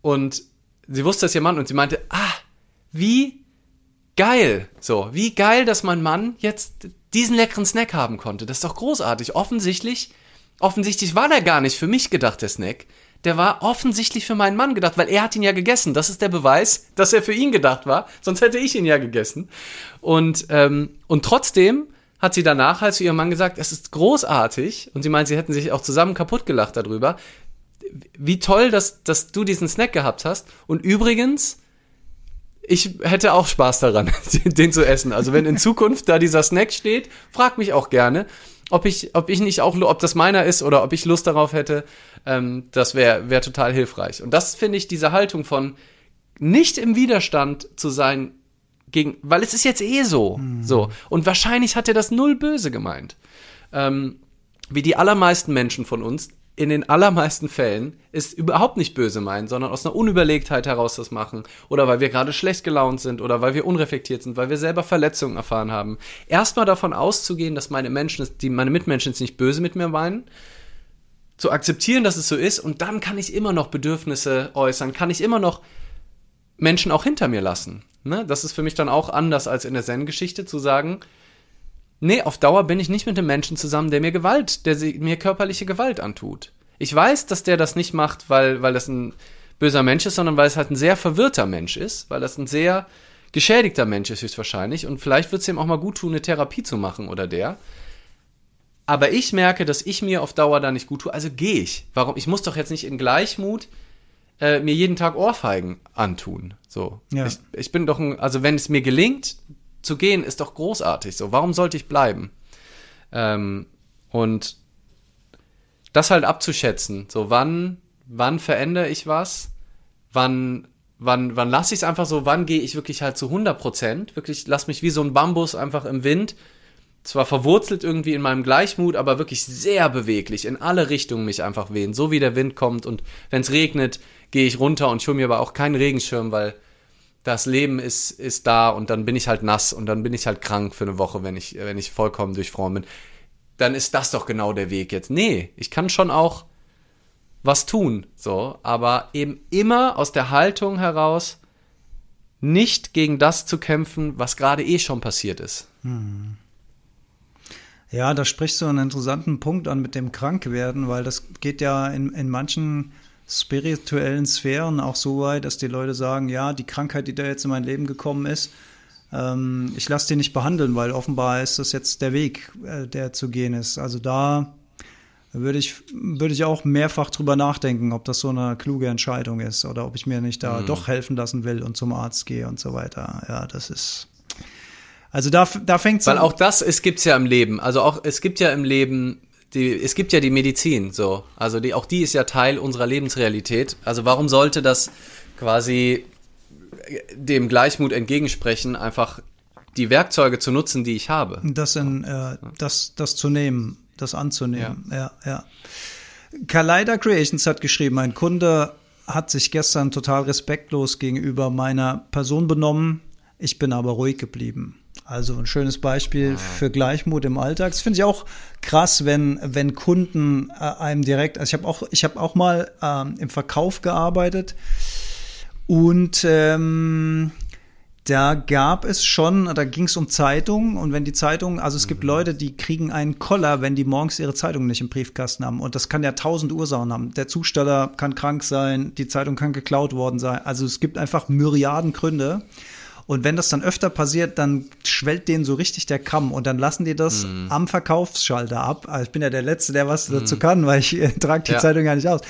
Und sie wusste, dass ihr Mann und sie meinte, ah, wie geil. So, wie geil, dass mein Mann jetzt diesen leckeren Snack haben konnte. Das ist doch großartig. Offensichtlich, offensichtlich war der gar nicht für mich gedacht, der Snack. Der war offensichtlich für meinen Mann gedacht, weil er hat ihn ja gegessen. Das ist der Beweis, dass er für ihn gedacht war. Sonst hätte ich ihn ja gegessen. Und, ähm, und trotzdem hat sie danach halt zu ihrem Mann gesagt, es ist großartig. Und sie meint, sie hätten sich auch zusammen kaputt gelacht darüber. Wie toll, dass, dass du diesen Snack gehabt hast. Und übrigens, ich hätte auch Spaß daran, den zu essen. Also wenn in Zukunft da dieser Snack steht, frag mich auch gerne, ob ich, ob ich nicht auch, ob das meiner ist oder ob ich Lust darauf hätte. Ähm, das wäre wär total hilfreich. Und das finde ich, diese Haltung von nicht im Widerstand zu sein gegen, weil es ist jetzt eh so. Mhm. So. Und wahrscheinlich hat er das null böse gemeint. Ähm, wie die allermeisten Menschen von uns in den allermeisten Fällen ist überhaupt nicht böse meinen, sondern aus einer Unüberlegtheit heraus das machen. Oder weil wir gerade schlecht gelaunt sind oder weil wir unreflektiert sind, weil wir selber Verletzungen erfahren haben. Erstmal davon auszugehen, dass meine Menschen, die, meine Mitmenschen es nicht böse mit mir meinen, zu akzeptieren, dass es so ist und dann kann ich immer noch Bedürfnisse äußern, kann ich immer noch Menschen auch hinter mir lassen. Ne? Das ist für mich dann auch anders als in der Zen-Geschichte zu sagen, nee, auf Dauer bin ich nicht mit einem Menschen zusammen, der mir Gewalt, der mir körperliche Gewalt antut. Ich weiß, dass der das nicht macht, weil, weil das ein böser Mensch ist, sondern weil es halt ein sehr verwirrter Mensch ist, weil das ein sehr geschädigter Mensch ist höchstwahrscheinlich und vielleicht wird es ihm auch mal gut tun, eine Therapie zu machen oder der. Aber ich merke, dass ich mir auf Dauer da nicht gut tue, also gehe ich. Warum? Ich muss doch jetzt nicht in Gleichmut äh, mir jeden Tag Ohrfeigen antun. So. Ja. Ich, ich bin doch ein, also wenn es mir gelingt, zu gehen, ist doch großartig. So, warum sollte ich bleiben? Ähm, und das halt abzuschätzen. So, wann, wann verändere ich was? Wann, wann, wann lasse ich es einfach so? Wann gehe ich wirklich halt zu 100 Prozent? Wirklich, lass mich wie so ein Bambus einfach im Wind. Zwar verwurzelt irgendwie in meinem Gleichmut, aber wirklich sehr beweglich, in alle Richtungen mich einfach wehen, so wie der Wind kommt. Und wenn es regnet, gehe ich runter und hole mir aber auch keinen Regenschirm, weil das Leben ist, ist da und dann bin ich halt nass und dann bin ich halt krank für eine Woche, wenn ich, wenn ich vollkommen durchfroren bin. Dann ist das doch genau der Weg jetzt. Nee, ich kann schon auch was tun, so, aber eben immer aus der Haltung heraus, nicht gegen das zu kämpfen, was gerade eh schon passiert ist. Hm. Ja, da sprichst du einen interessanten Punkt an mit dem Krankwerden, weil das geht ja in, in manchen spirituellen Sphären auch so weit, dass die Leute sagen, ja, die Krankheit, die da jetzt in mein Leben gekommen ist, ähm, ich lasse die nicht behandeln, weil offenbar ist das jetzt der Weg, äh, der zu gehen ist. Also da würde ich, würde ich auch mehrfach drüber nachdenken, ob das so eine kluge Entscheidung ist oder ob ich mir nicht da mhm. doch helfen lassen will und zum Arzt gehe und so weiter. Ja, das ist. Also da, da fängt es Weil auch das, es gibt's ja im Leben. Also auch, es gibt ja im Leben die, es gibt ja die Medizin, so. Also die, auch die ist ja Teil unserer Lebensrealität. Also warum sollte das quasi dem Gleichmut entgegensprechen, einfach die Werkzeuge zu nutzen, die ich habe? Das, in, äh, das, das zu nehmen, das anzunehmen, ja, ja. ja. Kaleider Creations hat geschrieben, ein Kunde hat sich gestern total respektlos gegenüber meiner Person benommen. Ich bin aber ruhig geblieben. Also ein schönes Beispiel ah. für Gleichmut im Alltag. Das finde ich auch krass, wenn, wenn Kunden äh, einem direkt, also ich habe auch, ich habe auch mal ähm, im Verkauf gearbeitet und ähm, da gab es schon, da ging es um Zeitungen und wenn die Zeitungen, also es gibt mhm. Leute, die kriegen einen Koller, wenn die morgens ihre Zeitung nicht im Briefkasten haben und das kann ja tausend Ursachen haben. Der Zusteller kann krank sein, die Zeitung kann geklaut worden sein. Also es gibt einfach Myriaden Gründe. Und wenn das dann öfter passiert, dann schwellt denen so richtig der Kamm und dann lassen die das mm. am Verkaufsschalter ab. Also ich bin ja der Letzte, der was mm. dazu kann, weil ich äh, trage die ja. Zeitung gar nicht aus.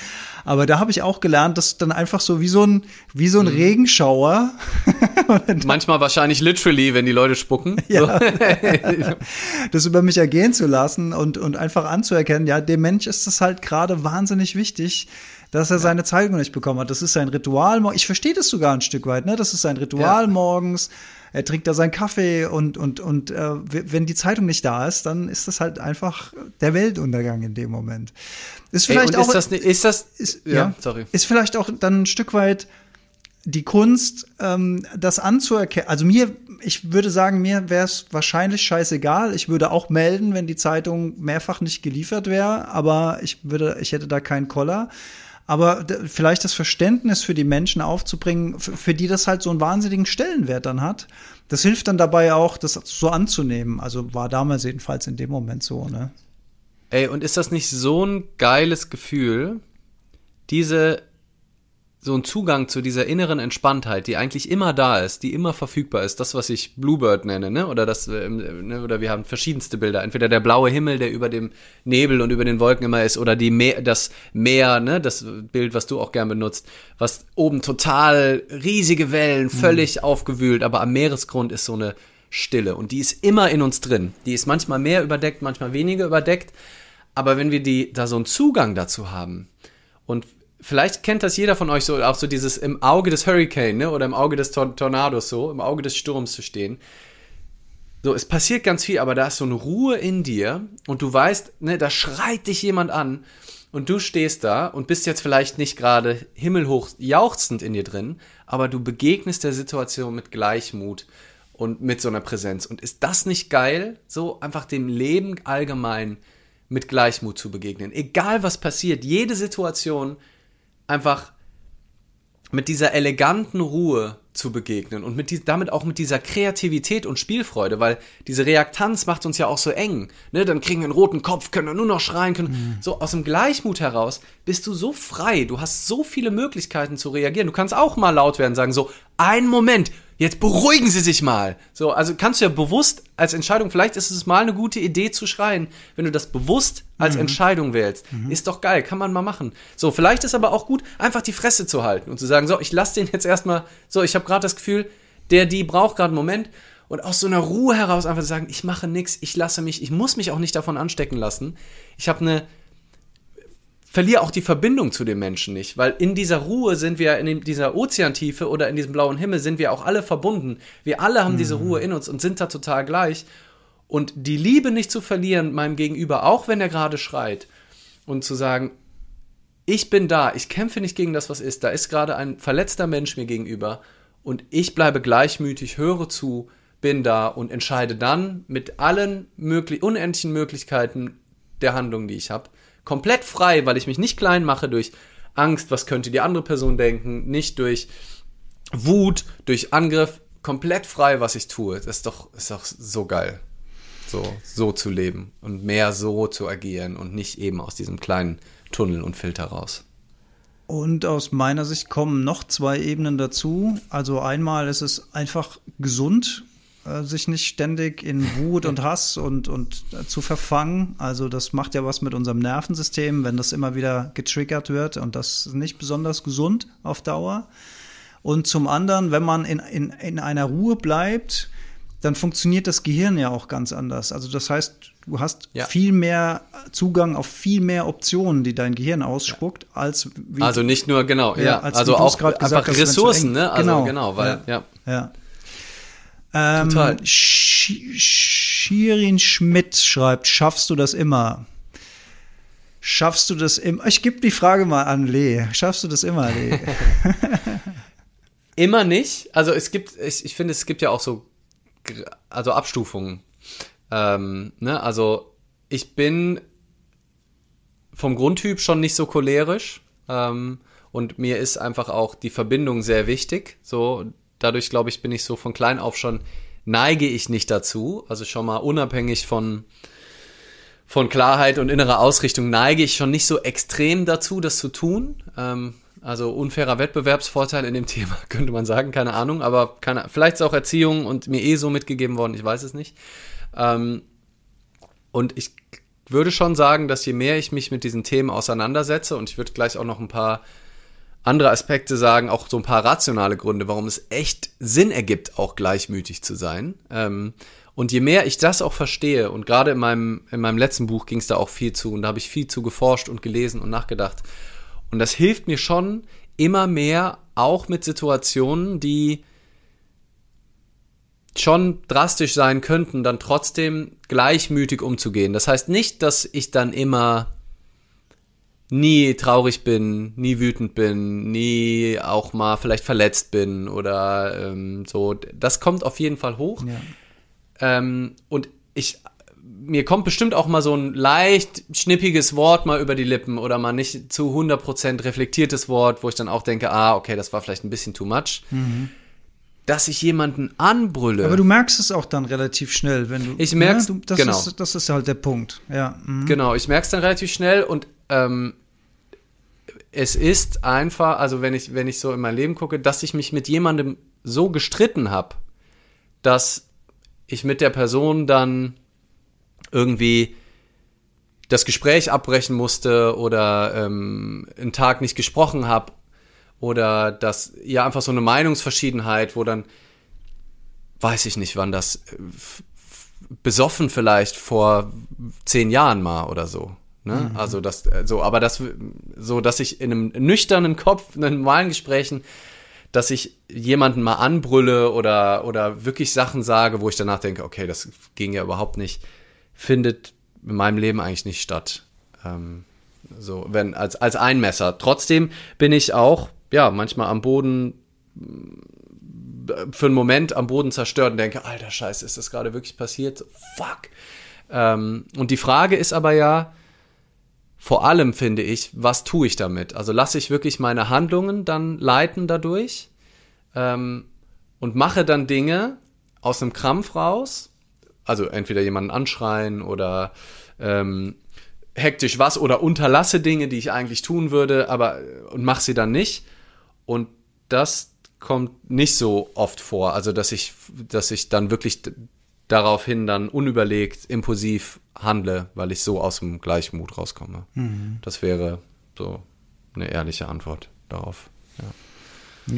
Aber da habe ich auch gelernt, dass dann einfach so wie so ein, wie so ein mm. Regenschauer Manchmal wahrscheinlich literally, wenn die Leute spucken. Ja. Das über mich ergehen zu lassen und, und einfach anzuerkennen, ja, dem Mensch ist es halt gerade wahnsinnig wichtig, dass er ja. seine Zeitung nicht bekommen hat. Das ist sein Ritual. Ich verstehe das sogar ein Stück weit, ne? Das ist sein Ritual ja. morgens. Er trinkt da seinen Kaffee und, und, und äh, wenn die Zeitung nicht da ist, dann ist das halt einfach der Weltuntergang in dem Moment. Ist vielleicht Ey, auch. Ist das, ist das ist, ja, ja, sorry. Ist vielleicht auch dann ein Stück weit die Kunst, ähm, das anzuerkennen. Also mir, ich würde sagen, mir wäre es wahrscheinlich scheißegal. Ich würde auch melden, wenn die Zeitung mehrfach nicht geliefert wäre, aber ich würde, ich hätte da keinen Koller aber vielleicht das Verständnis für die Menschen aufzubringen, für die das halt so einen wahnsinnigen Stellenwert dann hat. Das hilft dann dabei auch, das so anzunehmen. Also war damals jedenfalls in dem Moment so, ne? Ey, und ist das nicht so ein geiles Gefühl, diese so ein Zugang zu dieser inneren Entspanntheit, die eigentlich immer da ist, die immer verfügbar ist, das, was ich Bluebird nenne, ne? Oder das, äh, ne? oder wir haben verschiedenste Bilder. Entweder der blaue Himmel, der über dem Nebel und über den Wolken immer ist, oder die Meer, das Meer, ne? Das Bild, was du auch gern benutzt, was oben total riesige Wellen, mhm. völlig mhm. aufgewühlt, aber am Meeresgrund ist so eine Stille. Und die ist immer in uns drin. Die ist manchmal mehr überdeckt, manchmal weniger überdeckt. Aber wenn wir die, da so einen Zugang dazu haben und vielleicht kennt das jeder von euch so, auch so dieses im Auge des Hurricane, ne, oder im Auge des Tor Tornados so, im Auge des Sturms zu stehen. So, es passiert ganz viel, aber da ist so eine Ruhe in dir und du weißt, ne, da schreit dich jemand an und du stehst da und bist jetzt vielleicht nicht gerade himmelhoch jauchzend in dir drin, aber du begegnest der Situation mit Gleichmut und mit so einer Präsenz. Und ist das nicht geil, so einfach dem Leben allgemein mit Gleichmut zu begegnen? Egal was passiert, jede Situation einfach mit dieser eleganten Ruhe zu begegnen und mit die, damit auch mit dieser Kreativität und Spielfreude, weil diese Reaktanz macht uns ja auch so eng. Ne? Dann kriegen wir einen roten Kopf, können nur noch schreien können. Mhm. So aus dem Gleichmut heraus bist du so frei, du hast so viele Möglichkeiten zu reagieren. Du kannst auch mal laut werden, sagen so, ein Moment, jetzt beruhigen Sie sich mal. So, also kannst du ja bewusst als Entscheidung, vielleicht ist es mal eine gute Idee zu schreien, wenn du das bewusst als mhm. Entscheidung wählst. Mhm. Ist doch geil, kann man mal machen. So, vielleicht ist aber auch gut, einfach die Fresse zu halten und zu sagen, so, ich lasse den jetzt erstmal, so, ich habe gerade das Gefühl, der, die braucht gerade einen Moment. Und aus so einer Ruhe heraus einfach zu sagen, ich mache nichts, ich lasse mich, ich muss mich auch nicht davon anstecken lassen. Ich habe eine verliere auch die Verbindung zu dem Menschen nicht, weil in dieser Ruhe sind wir, in dieser Ozeantiefe oder in diesem blauen Himmel sind wir auch alle verbunden. Wir alle haben mhm. diese Ruhe in uns und sind da total gleich. Und die Liebe nicht zu verlieren meinem Gegenüber, auch wenn er gerade schreit, und zu sagen, ich bin da, ich kämpfe nicht gegen das, was ist, da ist gerade ein verletzter Mensch mir gegenüber und ich bleibe gleichmütig, höre zu, bin da und entscheide dann mit allen möglich unendlichen Möglichkeiten der Handlung, die ich habe, komplett frei, weil ich mich nicht klein mache durch Angst, was könnte die andere Person denken, nicht durch Wut, durch Angriff, komplett frei, was ich tue. Das ist doch, ist doch so geil. So, so zu leben und mehr so zu agieren und nicht eben aus diesem kleinen Tunnel und Filter raus. Und aus meiner Sicht kommen noch zwei Ebenen dazu. Also einmal ist es einfach gesund, sich nicht ständig in Wut und Hass und, und äh, zu verfangen. Also das macht ja was mit unserem Nervensystem, wenn das immer wieder getriggert wird und das ist nicht besonders gesund auf Dauer. Und zum anderen, wenn man in, in, in einer Ruhe bleibt, dann funktioniert das Gehirn ja auch ganz anders. Also das heißt, du hast ja. viel mehr Zugang auf viel mehr Optionen, die dein Gehirn ausspuckt, als wie Also nicht nur, genau, ja, ja also auch einfach hast, Ressourcen, ne? Also genau, genau weil, ja. ja. Ähm, Total. Shirin Schmidt schreibt, schaffst du das immer? Schaffst du das immer? Ich gebe die Frage mal an Lee. Schaffst du das immer, Lee? immer nicht. Also es gibt, ich, ich finde, es gibt ja auch so, also Abstufungen. Ähm, ne? Also ich bin vom Grundtyp schon nicht so cholerisch. Ähm, und mir ist einfach auch die Verbindung sehr wichtig. So, dadurch, glaube ich, bin ich so von klein auf schon, neige ich nicht dazu. Also schon mal unabhängig von, von Klarheit und innerer Ausrichtung neige ich schon nicht so extrem dazu, das zu tun. Ähm, also unfairer Wettbewerbsvorteil in dem Thema, könnte man sagen, keine Ahnung, aber keine, vielleicht ist auch Erziehung und mir eh so mitgegeben worden, ich weiß es nicht. Ähm, und ich würde schon sagen, dass je mehr ich mich mit diesen Themen auseinandersetze, und ich würde gleich auch noch ein paar andere Aspekte sagen, auch so ein paar rationale Gründe, warum es echt Sinn ergibt, auch gleichmütig zu sein. Ähm, und je mehr ich das auch verstehe, und gerade in meinem, in meinem letzten Buch ging es da auch viel zu, und da habe ich viel zu geforscht und gelesen und nachgedacht. Und das hilft mir schon immer mehr, auch mit Situationen, die schon drastisch sein könnten, dann trotzdem gleichmütig umzugehen. Das heißt nicht, dass ich dann immer nie traurig bin, nie wütend bin, nie auch mal vielleicht verletzt bin oder ähm, so. Das kommt auf jeden Fall hoch. Ja. Ähm, und ich, mir kommt bestimmt auch mal so ein leicht schnippiges Wort mal über die Lippen oder mal nicht zu 100% reflektiertes Wort, wo ich dann auch denke, ah, okay, das war vielleicht ein bisschen too much. Mhm. Dass ich jemanden anbrülle. Aber du merkst es auch dann relativ schnell, wenn du. Ich merk's, du, das genau. Ist, das ist halt der Punkt, ja. Mhm. Genau, ich merk's dann relativ schnell und ähm, es ist einfach, also wenn ich, wenn ich so in mein Leben gucke, dass ich mich mit jemandem so gestritten habe, dass ich mit der Person dann irgendwie das Gespräch abbrechen musste oder ähm, einen Tag nicht gesprochen habe oder dass ja einfach so eine Meinungsverschiedenheit, wo dann weiß ich nicht, wann das äh, besoffen vielleicht vor zehn Jahren mal oder so. Ne? Mhm. Also das äh, so, aber das so, dass ich in einem nüchternen Kopf, in normalen Gesprächen, dass ich jemanden mal anbrülle oder oder wirklich Sachen sage, wo ich danach denke, okay, das ging ja überhaupt nicht, findet in meinem Leben eigentlich nicht statt. Ähm, so, wenn als als Einmesser. Trotzdem bin ich auch ja manchmal am Boden für einen Moment am Boden zerstört und denke, alter Scheiße, ist das gerade wirklich passiert? Fuck. Ähm, und die Frage ist aber ja, vor allem finde ich, was tue ich damit? Also lasse ich wirklich meine Handlungen dann leiten dadurch ähm, und mache dann Dinge aus einem Krampf raus, also entweder jemanden anschreien oder ähm, hektisch was oder unterlasse Dinge, die ich eigentlich tun würde, aber und mache sie dann nicht. Und das kommt nicht so oft vor, also dass ich, dass ich dann wirklich daraufhin dann unüberlegt, impulsiv handle, weil ich so aus dem Gleichmut rauskomme. Mhm. Das wäre so eine ehrliche Antwort darauf. Ja.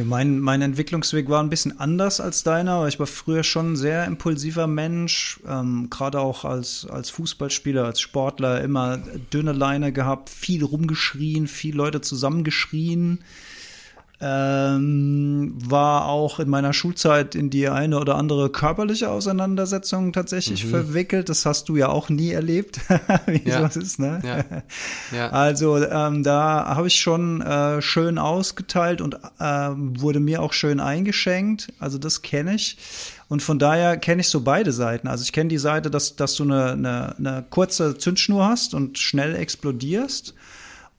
Mein, mein Entwicklungsweg war ein bisschen anders als deiner. Ich war früher schon ein sehr impulsiver Mensch, ähm, gerade auch als, als Fußballspieler, als Sportler, immer dünne Leine gehabt, viel rumgeschrien, viel Leute zusammengeschrien. Ähm, war auch in meiner Schulzeit in die eine oder andere körperliche Auseinandersetzung tatsächlich mhm. verwickelt. Das hast du ja auch nie erlebt, wie ja. sowas ist, ne? Ja. ja. Also ähm, da habe ich schon äh, schön ausgeteilt und äh, wurde mir auch schön eingeschenkt. Also das kenne ich. Und von daher kenne ich so beide Seiten. Also ich kenne die Seite, dass, dass du eine, eine, eine kurze Zündschnur hast und schnell explodierst.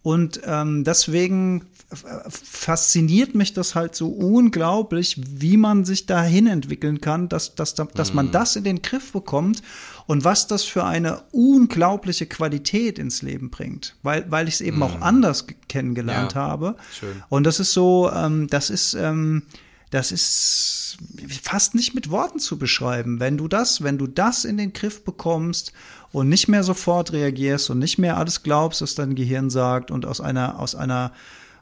Und ähm, deswegen fasziniert mich das halt so unglaublich, wie man sich dahin entwickeln kann, dass, dass, dass man mhm. das in den Griff bekommt und was das für eine unglaubliche Qualität ins Leben bringt, weil, weil ich es eben mm. auch anders kennengelernt ja, habe. Schön. Und das ist so, ähm, das ist, ähm, das ist fast nicht mit Worten zu beschreiben. Wenn du das, wenn du das in den Griff bekommst und nicht mehr sofort reagierst und nicht mehr alles glaubst, was dein Gehirn sagt und aus einer, aus einer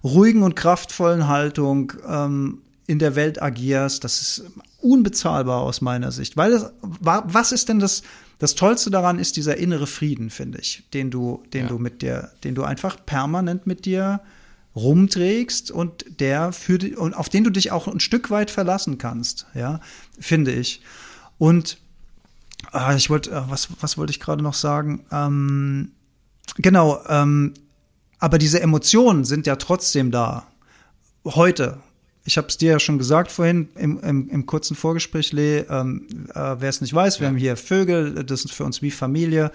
ruhigen und kraftvollen Haltung ähm, in der Welt agierst. Das ist unbezahlbar aus meiner Sicht. Weil es, was ist denn das, das Tollste daran ist dieser innere Frieden, finde ich, den du, den ja. du mit dir, den du einfach permanent mit dir rumträgst und der für die, und auf den du dich auch ein Stück weit verlassen kannst, ja, finde ich. Und äh, ich wollte, äh, was, was wollte ich gerade noch sagen? Ähm, genau, ähm, aber diese Emotionen sind ja trotzdem da. Heute. Ich habe es dir ja schon gesagt vorhin im, im, im kurzen Vorgespräch, Lee. Ähm, äh, Wer es nicht weiß, wir haben hier Vögel, das ist für uns wie Familie.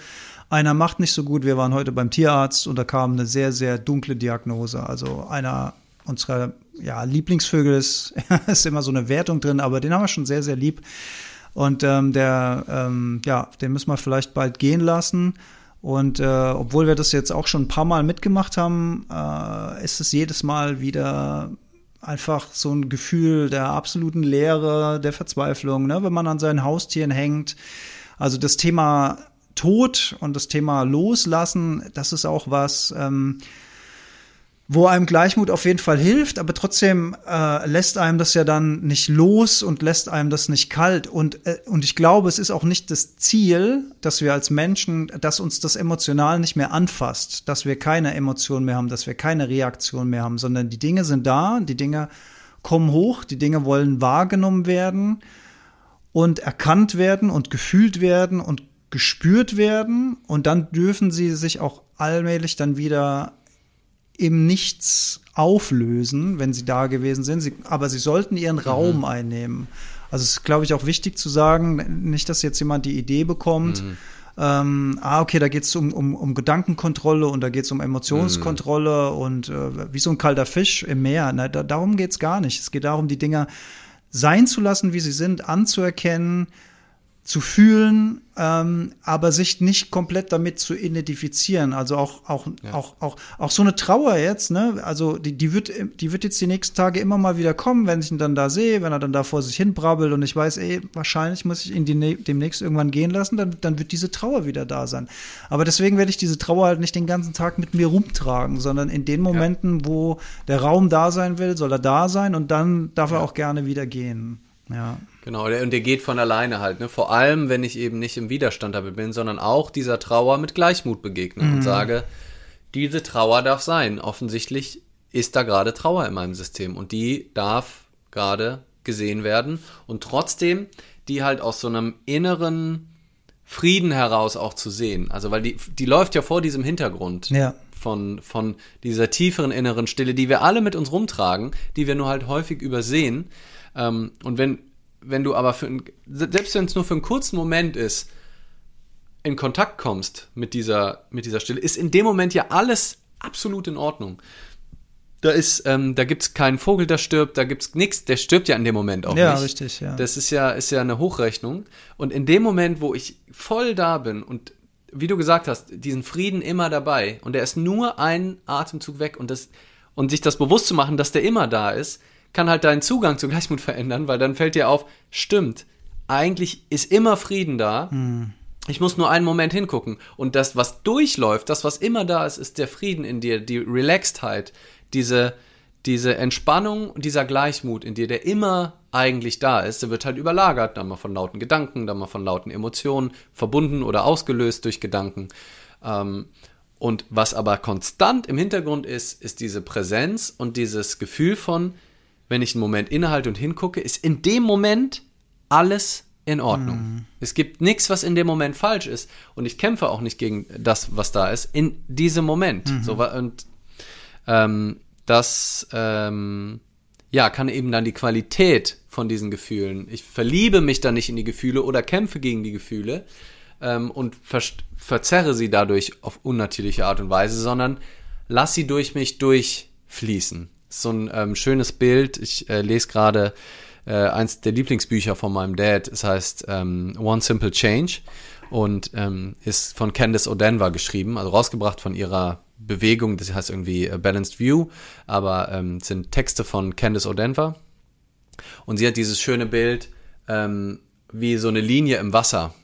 Einer macht nicht so gut. Wir waren heute beim Tierarzt und da kam eine sehr, sehr dunkle Diagnose. Also einer unserer ja, Lieblingsvögel ist, ist immer so eine Wertung drin, aber den haben wir schon sehr, sehr lieb. Und ähm, der, ähm, ja, den müssen wir vielleicht bald gehen lassen. Und äh, obwohl wir das jetzt auch schon ein paar Mal mitgemacht haben, äh, ist es jedes Mal wieder einfach so ein Gefühl der absoluten Leere, der Verzweiflung, ne? wenn man an seinen Haustieren hängt. Also das Thema Tod und das Thema Loslassen, das ist auch was, ähm, wo einem Gleichmut auf jeden Fall hilft, aber trotzdem äh, lässt einem das ja dann nicht los und lässt einem das nicht kalt. Und, äh, und ich glaube, es ist auch nicht das Ziel, dass wir als Menschen, dass uns das emotional nicht mehr anfasst, dass wir keine Emotion mehr haben, dass wir keine Reaktion mehr haben, sondern die Dinge sind da, die Dinge kommen hoch, die Dinge wollen wahrgenommen werden und erkannt werden und gefühlt werden und gespürt werden und dann dürfen sie sich auch allmählich dann wieder im Nichts auflösen, wenn sie da gewesen sind. Sie, aber sie sollten ihren mhm. Raum einnehmen. Also es ist, glaube ich, auch wichtig zu sagen, nicht, dass jetzt jemand die Idee bekommt, mhm. ähm, ah, okay, da geht es um, um, um Gedankenkontrolle und da geht es um Emotionskontrolle mhm. und äh, wie so ein kalter Fisch im Meer. Na, da, darum geht es gar nicht. Es geht darum, die Dinger sein zu lassen, wie sie sind, anzuerkennen, zu fühlen, ähm, aber sich nicht komplett damit zu identifizieren. Also auch, auch, ja. auch, auch, auch so eine Trauer jetzt, ne? Also die, die wird, die wird jetzt die nächsten Tage immer mal wieder kommen, wenn ich ihn dann da sehe, wenn er dann da vor sich hin brabbelt und ich weiß, ey, wahrscheinlich muss ich ihn die, demnächst irgendwann gehen lassen, dann, dann wird diese Trauer wieder da sein. Aber deswegen werde ich diese Trauer halt nicht den ganzen Tag mit mir rumtragen, sondern in den Momenten, ja. wo der Raum da sein will, soll er da sein und dann darf ja. er auch gerne wieder gehen. Ja. Genau, und der geht von alleine halt, ne? Vor allem, wenn ich eben nicht im Widerstand damit bin, sondern auch dieser Trauer mit Gleichmut begegne mhm. und sage, diese Trauer darf sein. Offensichtlich ist da gerade Trauer in meinem System und die darf gerade gesehen werden und trotzdem die halt aus so einem inneren Frieden heraus auch zu sehen. Also, weil die, die läuft ja vor diesem Hintergrund. Ja. Von, von dieser tieferen inneren Stille, die wir alle mit uns rumtragen, die wir nur halt häufig übersehen. Ähm, und wenn wenn du aber für ein, selbst wenn es nur für einen kurzen Moment ist, in Kontakt kommst mit dieser, mit dieser Stille, ist in dem Moment ja alles absolut in Ordnung. Da ist, ähm, da gibt's keinen Vogel, der stirbt, da gibt's nichts, der stirbt ja in dem Moment auch ja, nicht. Ja, richtig, ja. Das ist ja, ist ja eine Hochrechnung. Und in dem Moment, wo ich voll da bin und wie du gesagt hast, diesen Frieden immer dabei und der ist nur ein Atemzug weg und das, und sich das bewusst zu machen, dass der immer da ist, kann halt deinen Zugang zu Gleichmut verändern, weil dann fällt dir auf, stimmt, eigentlich ist immer Frieden da. Mhm. Ich muss nur einen Moment hingucken. Und das, was durchläuft, das, was immer da ist, ist der Frieden in dir, die Relaxedheit, diese, diese Entspannung und dieser Gleichmut in dir, der immer eigentlich da ist, der wird halt überlagert, dann mal von lauten Gedanken, dann mal von lauten Emotionen, verbunden oder ausgelöst durch Gedanken. Ähm, und was aber konstant im Hintergrund ist, ist diese Präsenz und dieses Gefühl von, wenn ich einen Moment innehalte und hingucke, ist in dem Moment alles in Ordnung. Mhm. Es gibt nichts, was in dem Moment falsch ist. Und ich kämpfe auch nicht gegen das, was da ist, in diesem Moment. Mhm. So, und ähm, das ähm, ja, kann eben dann die Qualität von diesen Gefühlen. Ich verliebe mich dann nicht in die Gefühle oder kämpfe gegen die Gefühle ähm, und ver verzerre sie dadurch auf unnatürliche Art und Weise, sondern lass sie durch mich durchfließen so ein ähm, schönes Bild. Ich äh, lese gerade äh, eins der Lieblingsbücher von meinem Dad. Es heißt ähm, One Simple Change und ähm, ist von Candice O'Denver geschrieben, also rausgebracht von ihrer Bewegung. Das heißt irgendwie äh, Balanced View, aber ähm, sind Texte von Candice O'Denver. Und sie hat dieses schöne Bild ähm, wie so eine Linie im Wasser.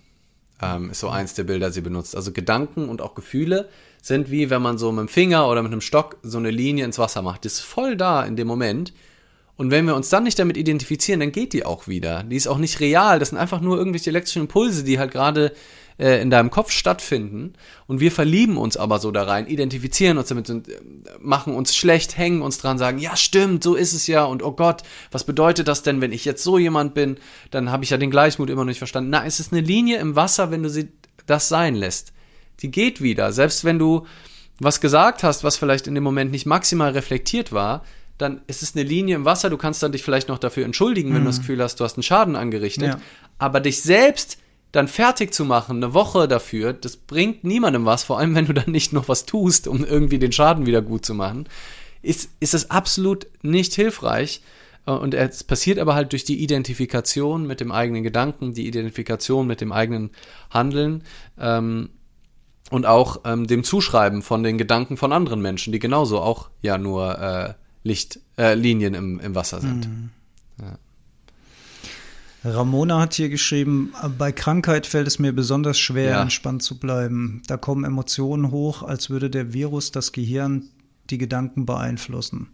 Ähm, ist so eins der Bilder, sie benutzt. Also Gedanken und auch Gefühle sind wie wenn man so mit dem Finger oder mit einem Stock so eine Linie ins Wasser macht. Die ist voll da in dem Moment. Und wenn wir uns dann nicht damit identifizieren, dann geht die auch wieder. Die ist auch nicht real. Das sind einfach nur irgendwelche elektrischen Impulse, die halt gerade äh, in deinem Kopf stattfinden. Und wir verlieben uns aber so da rein, identifizieren uns damit und äh, machen uns schlecht, hängen uns dran, sagen, ja stimmt, so ist es ja. Und oh Gott, was bedeutet das denn, wenn ich jetzt so jemand bin? Dann habe ich ja den Gleichmut immer noch nicht verstanden. Na, es ist eine Linie im Wasser, wenn du sie das sein lässt die geht wieder. Selbst wenn du was gesagt hast, was vielleicht in dem Moment nicht maximal reflektiert war, dann ist es eine Linie im Wasser. Du kannst dann dich vielleicht noch dafür entschuldigen, wenn mhm. du das Gefühl hast, du hast einen Schaden angerichtet. Ja. Aber dich selbst dann fertig zu machen, eine Woche dafür, das bringt niemandem was, vor allem wenn du dann nicht noch was tust, um irgendwie den Schaden wieder gut zu machen, ist, ist das absolut nicht hilfreich. Äh, und es passiert aber halt durch die Identifikation mit dem eigenen Gedanken, die Identifikation mit dem eigenen Handeln. Ähm, und auch ähm, dem Zuschreiben von den Gedanken von anderen Menschen, die genauso auch ja nur äh, Lichtlinien äh, im, im Wasser sind. Mhm. Ja. Ramona hat hier geschrieben, bei Krankheit fällt es mir besonders schwer, ja. entspannt zu bleiben. Da kommen Emotionen hoch, als würde der Virus das Gehirn die Gedanken beeinflussen.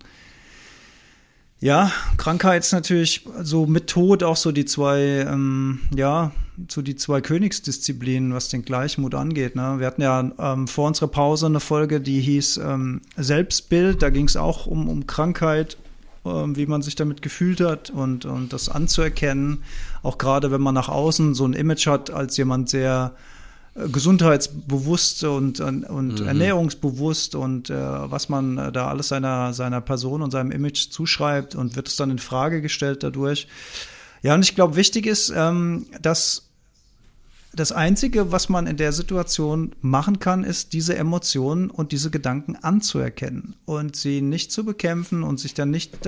Ja, Krankheit ist natürlich so mit Tod auch so die zwei, ähm, ja, so die zwei Königsdisziplinen, was den Gleichmut angeht. Ne? Wir hatten ja ähm, vor unserer Pause eine Folge, die hieß ähm, Selbstbild. Da ging es auch um, um Krankheit, ähm, wie man sich damit gefühlt hat und, und das anzuerkennen. Auch gerade wenn man nach außen so ein Image hat als jemand sehr gesundheitsbewusst und, und mhm. ernährungsbewusst und äh, was man äh, da alles seiner, seiner Person und seinem Image zuschreibt und wird es dann in Frage gestellt dadurch. Ja, und ich glaube, wichtig ist, ähm, dass das Einzige, was man in der Situation machen kann, ist, diese Emotionen und diese Gedanken anzuerkennen und sie nicht zu bekämpfen und sich dann nicht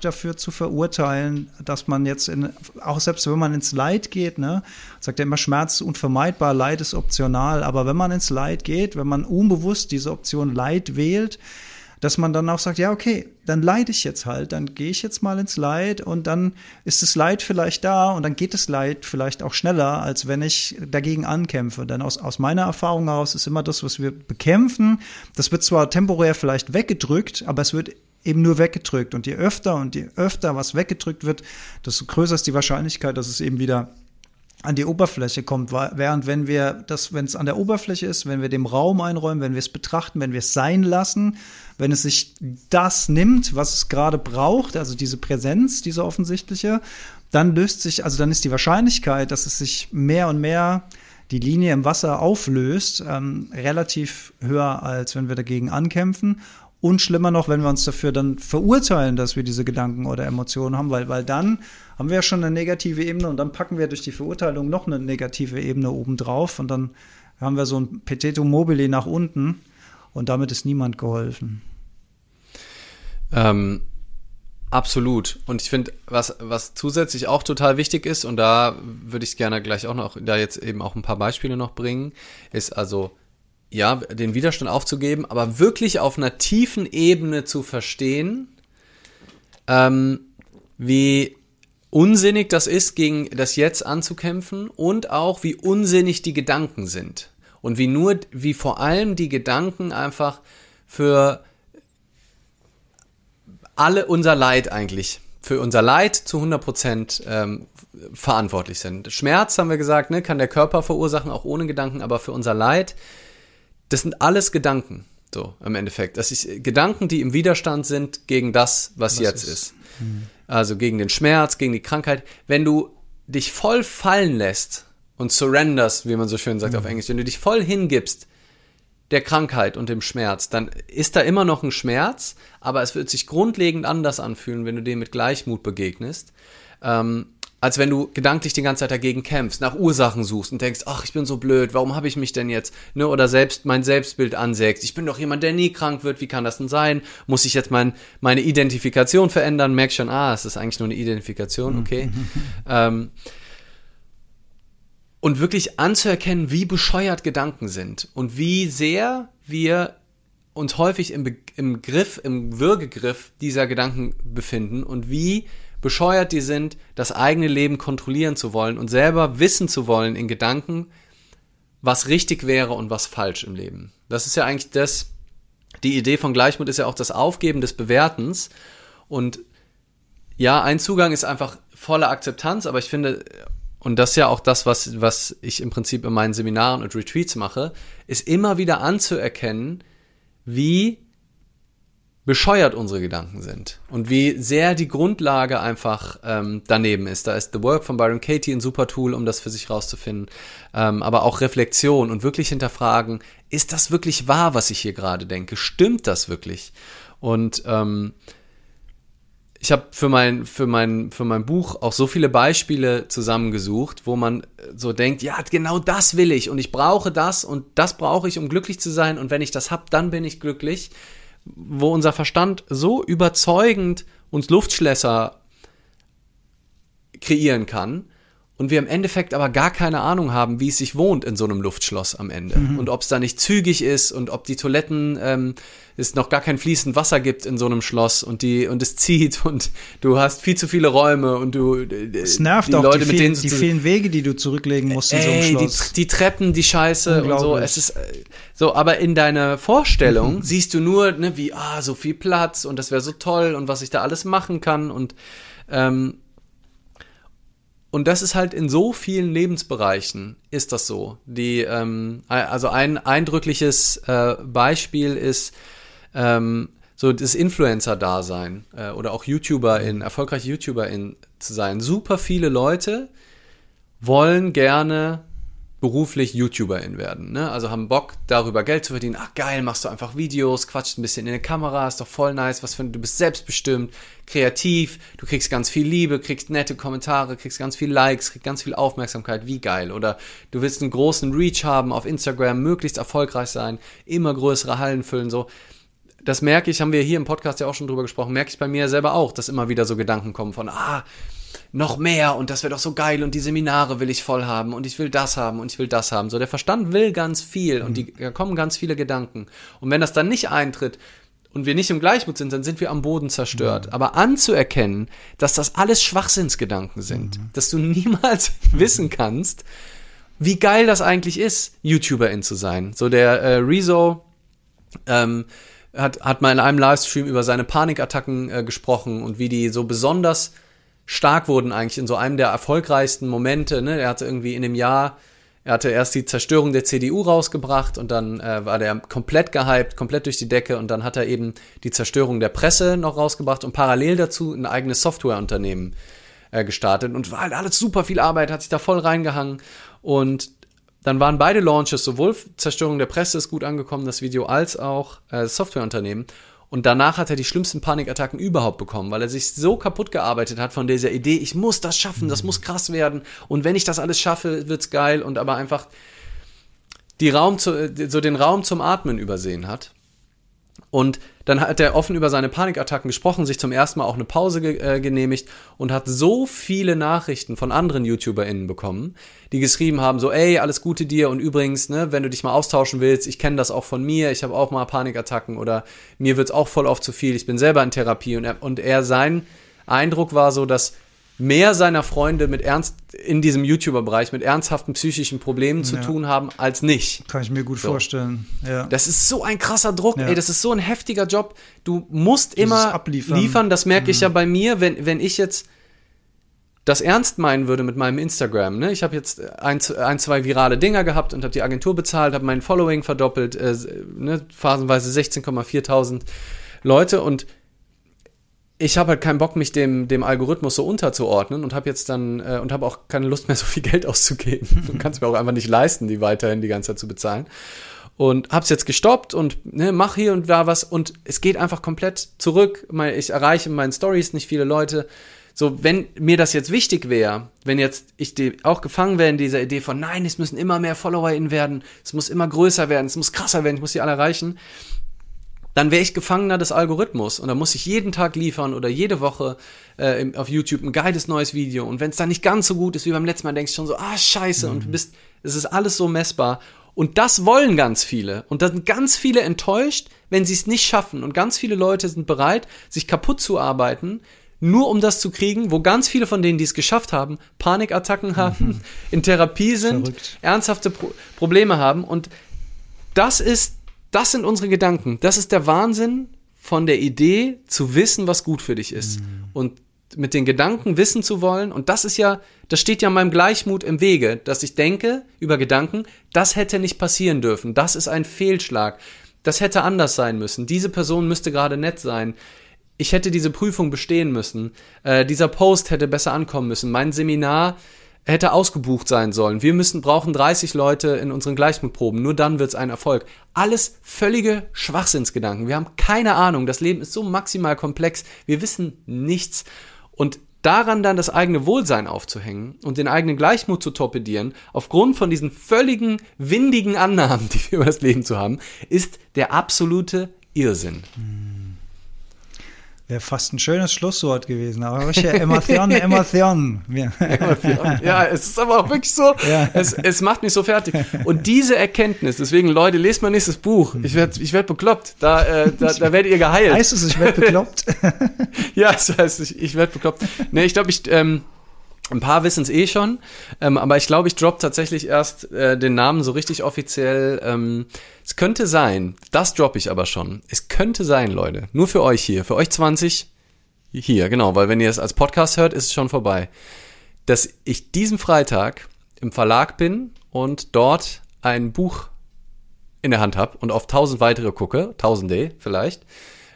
dafür zu verurteilen, dass man jetzt in, auch selbst wenn man ins Leid geht, ne, sagt er immer, Schmerz ist unvermeidbar, Leid ist optional, aber wenn man ins Leid geht, wenn man unbewusst diese Option Leid wählt, dass man dann auch sagt, ja, okay, dann leide ich jetzt halt, dann gehe ich jetzt mal ins Leid und dann ist das Leid vielleicht da und dann geht das Leid vielleicht auch schneller, als wenn ich dagegen ankämpfe. Denn aus, aus meiner Erfahrung heraus ist immer das, was wir bekämpfen, das wird zwar temporär vielleicht weggedrückt, aber es wird eben nur weggedrückt. Und je öfter und je öfter was weggedrückt wird, desto größer ist die Wahrscheinlichkeit, dass es eben wieder an die Oberfläche kommt, während wenn wir das, wenn es an der Oberfläche ist, wenn wir dem Raum einräumen, wenn wir es betrachten, wenn wir es sein lassen, wenn es sich das nimmt, was es gerade braucht, also diese Präsenz, diese offensichtliche, dann löst sich, also dann ist die Wahrscheinlichkeit, dass es sich mehr und mehr die Linie im Wasser auflöst, ähm, relativ höher, als wenn wir dagegen ankämpfen. Und schlimmer noch, wenn wir uns dafür dann verurteilen, dass wir diese Gedanken oder Emotionen haben, weil, weil dann haben wir ja schon eine negative Ebene und dann packen wir durch die Verurteilung noch eine negative Ebene obendrauf und dann haben wir so ein Peteto mobile nach unten und damit ist niemand geholfen. Ähm, absolut. Und ich finde, was, was zusätzlich auch total wichtig ist, und da würde ich gerne gleich auch noch, da jetzt eben auch ein paar Beispiele noch bringen, ist also ja, den Widerstand aufzugeben, aber wirklich auf einer tiefen Ebene zu verstehen, ähm, wie unsinnig das ist, gegen das Jetzt anzukämpfen und auch wie unsinnig die Gedanken sind. Und wie nur, wie vor allem die Gedanken einfach für alle unser Leid eigentlich, für unser Leid zu 100 Prozent ähm, verantwortlich sind. Schmerz, haben wir gesagt, ne, kann der Körper verursachen, auch ohne Gedanken, aber für unser Leid das sind alles Gedanken, so im Endeffekt. Das ist Gedanken, die im Widerstand sind gegen das, was, was jetzt ist. ist. Mhm. Also gegen den Schmerz, gegen die Krankheit. Wenn du dich voll fallen lässt und surrenders, wie man so schön sagt mhm. auf Englisch, wenn du dich voll hingibst der Krankheit und dem Schmerz, dann ist da immer noch ein Schmerz, aber es wird sich grundlegend anders anfühlen, wenn du dem mit Gleichmut begegnest. Ähm, als wenn du gedanklich die ganze Zeit dagegen kämpfst, nach Ursachen suchst und denkst, ach, ich bin so blöd, warum habe ich mich denn jetzt, ne, oder selbst mein Selbstbild ansägst, ich bin doch jemand, der nie krank wird, wie kann das denn sein? Muss ich jetzt mein, meine Identifikation verändern? Merk schon, ah, es ist eigentlich nur eine Identifikation, okay. ähm, und wirklich anzuerkennen, wie bescheuert Gedanken sind und wie sehr wir uns häufig im, Be im Griff, im Würgegriff dieser Gedanken befinden und wie bescheuert die sind, das eigene Leben kontrollieren zu wollen und selber wissen zu wollen in Gedanken, was richtig wäre und was falsch im Leben. Das ist ja eigentlich das, die Idee von Gleichmut ist ja auch das Aufgeben des Bewertens. Und ja, ein Zugang ist einfach volle Akzeptanz, aber ich finde, und das ist ja auch das, was, was ich im Prinzip in meinen Seminaren und Retreats mache, ist immer wieder anzuerkennen, wie bescheuert unsere Gedanken sind und wie sehr die Grundlage einfach ähm, daneben ist. Da ist The Work von Byron Katie ein super Tool, um das für sich rauszufinden, ähm, aber auch Reflexion und wirklich hinterfragen, ist das wirklich wahr, was ich hier gerade denke? Stimmt das wirklich? Und ähm, ich habe für mein, für, mein, für mein Buch auch so viele Beispiele zusammengesucht, wo man so denkt, ja, genau das will ich und ich brauche das und das brauche ich, um glücklich zu sein und wenn ich das habe, dann bin ich glücklich wo unser Verstand so überzeugend uns Luftschlösser kreieren kann und wir im Endeffekt aber gar keine Ahnung haben, wie es sich wohnt in so einem Luftschloss am Ende. Mhm. Und ob es da nicht zügig ist und ob die Toiletten ähm, es noch gar kein fließend Wasser gibt in so einem Schloss und die und es zieht und du hast viel zu viele Räume und du äh, es nervt die auch Leute, die, mit denen die vielen Wege, die du zurücklegen musst in so einem Schloss. Die, die Treppen, die Scheiße und so. Es ist äh, so, aber in deiner Vorstellung mhm. siehst du nur, ne, wie ah so viel Platz und das wäre so toll und was ich da alles machen kann und ähm, und das ist halt in so vielen Lebensbereichen ist das so. Die, ähm, also ein eindrückliches äh, Beispiel ist ähm, so das Influencer-Dasein äh, oder auch YouTuber in erfolgreiche YouTuber in zu sein. Super viele Leute wollen gerne beruflich YouTuberin werden. Ne? Also haben Bock, darüber Geld zu verdienen. Ach geil, machst du einfach Videos, quatscht ein bisschen in der Kamera, ist doch voll nice, was für du bist selbstbestimmt, kreativ, du kriegst ganz viel Liebe, kriegst nette Kommentare, kriegst ganz viel Likes, kriegst ganz viel Aufmerksamkeit, wie geil. Oder du willst einen großen Reach haben auf Instagram, möglichst erfolgreich sein, immer größere Hallen füllen, so. Das merke ich, haben wir hier im Podcast ja auch schon drüber gesprochen, merke ich bei mir selber auch, dass immer wieder so Gedanken kommen von, ah, noch mehr und das wäre doch so geil und die Seminare will ich voll haben und ich will das haben und ich will das haben. So, der Verstand will ganz viel und die, mhm. da kommen ganz viele Gedanken. Und wenn das dann nicht eintritt und wir nicht im Gleichmut sind, dann sind wir am Boden zerstört. Mhm. Aber anzuerkennen, dass das alles Schwachsinnsgedanken sind, mhm. dass du niemals wissen kannst, wie geil das eigentlich ist, YouTuberin zu sein. So der äh, Rezo, ähm, hat, hat mal in einem Livestream über seine Panikattacken äh, gesprochen und wie die so besonders stark wurden eigentlich in so einem der erfolgreichsten Momente. Ne? Er hatte irgendwie in dem Jahr, er hatte erst die Zerstörung der CDU rausgebracht und dann äh, war der komplett gehypt, komplett durch die Decke und dann hat er eben die Zerstörung der Presse noch rausgebracht und parallel dazu ein eigenes Softwareunternehmen äh, gestartet und war halt alles super viel Arbeit, hat sich da voll reingehangen und dann waren beide Launches, sowohl Zerstörung der Presse ist gut angekommen, das Video, als auch äh, Softwareunternehmen. Und danach hat er die schlimmsten Panikattacken überhaupt bekommen, weil er sich so kaputt gearbeitet hat von dieser Idee, ich muss das schaffen, das muss krass werden. Und wenn ich das alles schaffe, wird's geil. Und aber einfach die Raum zu, so den Raum zum Atmen übersehen hat. Und dann hat er offen über seine Panikattacken gesprochen, sich zum ersten Mal auch eine Pause ge äh, genehmigt und hat so viele Nachrichten von anderen YouTuberInnen bekommen, die geschrieben haben, so, ey, alles Gute dir und übrigens, ne, wenn du dich mal austauschen willst, ich kenne das auch von mir, ich habe auch mal Panikattacken oder mir wird's auch voll oft zu viel, ich bin selber in Therapie. Und er, und er sein Eindruck war so, dass mehr seiner Freunde mit ernst in diesem YouTuber-Bereich mit ernsthaften psychischen Problemen zu ja. tun haben als nicht. Kann ich mir gut so. vorstellen. Ja. Das ist so ein krasser Druck, ja. ey, das ist so ein heftiger Job. Du musst Dieses immer Abliefern. liefern. Das merke mhm. ich ja bei mir, wenn wenn ich jetzt das ernst meinen würde mit meinem Instagram. Ne? Ich habe jetzt ein, ein, zwei virale Dinger gehabt und habe die Agentur bezahlt, habe mein Following verdoppelt, äh, ne? phasenweise 16,4.000 Leute und ich habe halt keinen Bock, mich dem, dem Algorithmus so unterzuordnen und habe jetzt dann äh, und habe auch keine Lust mehr, so viel Geld auszugeben. Du kannst mir auch einfach nicht leisten, die weiterhin die ganze Zeit zu bezahlen. Und hab's jetzt gestoppt und ne, mach hier und da was und es geht einfach komplett zurück. Ich erreiche in meinen Stories nicht viele Leute. So, wenn mir das jetzt wichtig wäre, wenn jetzt ich die, auch gefangen wäre in dieser Idee von, nein, es müssen immer mehr FollowerInnen werden, es muss immer größer werden, es muss krasser werden, ich muss die alle erreichen, dann wäre ich Gefangener des Algorithmus und dann muss ich jeden Tag liefern oder jede Woche äh, auf YouTube ein geiles neues Video. Und wenn es dann nicht ganz so gut ist wie beim letzten Mal, denkst du schon so, ah, scheiße, mhm. und du bist, es ist alles so messbar. Und das wollen ganz viele. Und da sind ganz viele enttäuscht, wenn sie es nicht schaffen. Und ganz viele Leute sind bereit, sich kaputt zu arbeiten, nur um das zu kriegen, wo ganz viele von denen, die es geschafft haben, Panikattacken haben, mhm. in Therapie sind, Verrückt. ernsthafte Pro Probleme haben. Und das ist das sind unsere Gedanken. Das ist der Wahnsinn von der Idee zu wissen, was gut für dich ist. Mhm. Und mit den Gedanken wissen zu wollen. Und das ist ja, das steht ja meinem Gleichmut im Wege, dass ich denke über Gedanken, das hätte nicht passieren dürfen. Das ist ein Fehlschlag. Das hätte anders sein müssen. Diese Person müsste gerade nett sein. Ich hätte diese Prüfung bestehen müssen. Äh, dieser Post hätte besser ankommen müssen. Mein Seminar hätte ausgebucht sein sollen. Wir müssen, brauchen 30 Leute in unseren Gleichmutproben. Nur dann wird es ein Erfolg. Alles völlige Schwachsinnsgedanken. Wir haben keine Ahnung. Das Leben ist so maximal komplex. Wir wissen nichts. Und daran dann das eigene Wohlsein aufzuhängen und den eigenen Gleichmut zu torpedieren, aufgrund von diesen völligen, windigen Annahmen, die wir über das Leben zu haben, ist der absolute Irrsinn. Hm. Wäre fast ein schönes Schlusswort gewesen, aber ich ja Emotion, Emotion. Ja, es ist aber auch wirklich so, ja. es, es macht mich so fertig. Und diese Erkenntnis, deswegen Leute, lest mal nächstes Buch. Ich werde ich werd bekloppt, da, äh, da, da werdet ihr geheilt. Heißt es, ich werde bekloppt? ja, das heißt, ich, ich werde bekloppt. Nee, ich glaube, ich, ähm, ein paar wissen es eh schon, ähm, aber ich glaube, ich drop tatsächlich erst äh, den Namen so richtig offiziell. Ähm, es könnte sein, das droppe ich aber schon. Es könnte sein, Leute, nur für euch hier, für euch 20 hier, genau, weil wenn ihr es als Podcast hört, ist es schon vorbei, dass ich diesen Freitag im Verlag bin und dort ein Buch in der Hand habe und auf tausend weitere gucke, tausende vielleicht.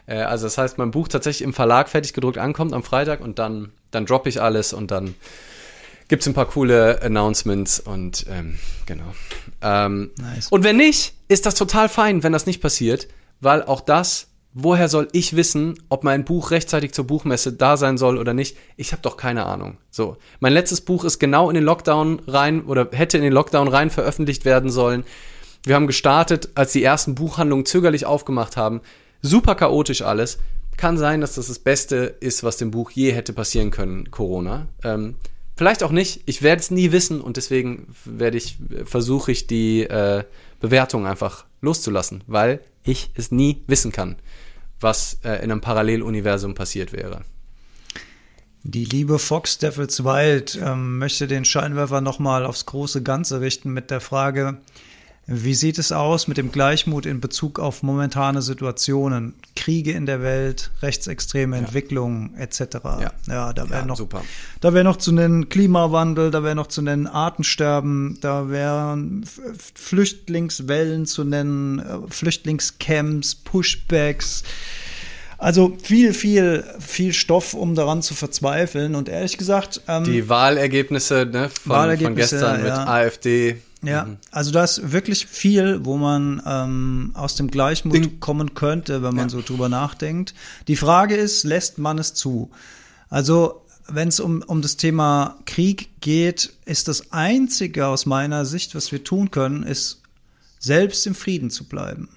Äh, also das heißt, mein Buch tatsächlich im Verlag fertig gedruckt ankommt am Freitag und dann, dann droppe ich alles und dann gibt es ein paar coole Announcements und ähm, genau. Ähm, nice. Und wenn nicht, ist das total fein, wenn das nicht passiert, weil auch das, woher soll ich wissen, ob mein Buch rechtzeitig zur Buchmesse da sein soll oder nicht? Ich habe doch keine Ahnung. So, mein letztes Buch ist genau in den Lockdown rein oder hätte in den Lockdown rein veröffentlicht werden sollen. Wir haben gestartet, als die ersten Buchhandlungen zögerlich aufgemacht haben. Super chaotisch alles. Kann sein, dass das das Beste ist, was dem Buch je hätte passieren können, Corona. Ähm, vielleicht auch nicht. Ich werde es nie wissen und deswegen werde ich versuche ich die äh, Bewertung einfach loszulassen, weil ich es nie wissen kann, was äh, in einem Paralleluniversum passiert wäre. Die liebe Fox Devils Wild ähm, möchte den Scheinwerfer nochmal aufs große Ganze richten mit der Frage, wie sieht es aus mit dem Gleichmut in Bezug auf momentane Situationen, Kriege in der Welt, rechtsextreme ja. Entwicklungen etc. Ja, ja da wäre ja, noch, super. da wäre noch zu nennen Klimawandel, da wäre noch zu nennen Artensterben, da wären Flüchtlingswellen zu nennen, äh, Flüchtlingscamps, Pushbacks. Also viel, viel, viel Stoff, um daran zu verzweifeln. Und ehrlich gesagt. Ähm, Die Wahlergebnisse, ne, von, Wahlergebnisse, von gestern mit AfD. Ja, mhm. also da ist wirklich viel, wo man ähm, aus dem Gleichmut Ding. kommen könnte, wenn man ja. so drüber nachdenkt. Die Frage ist, lässt man es zu? Also wenn es um, um das Thema Krieg geht, ist das Einzige aus meiner Sicht, was wir tun können, ist selbst im Frieden zu bleiben.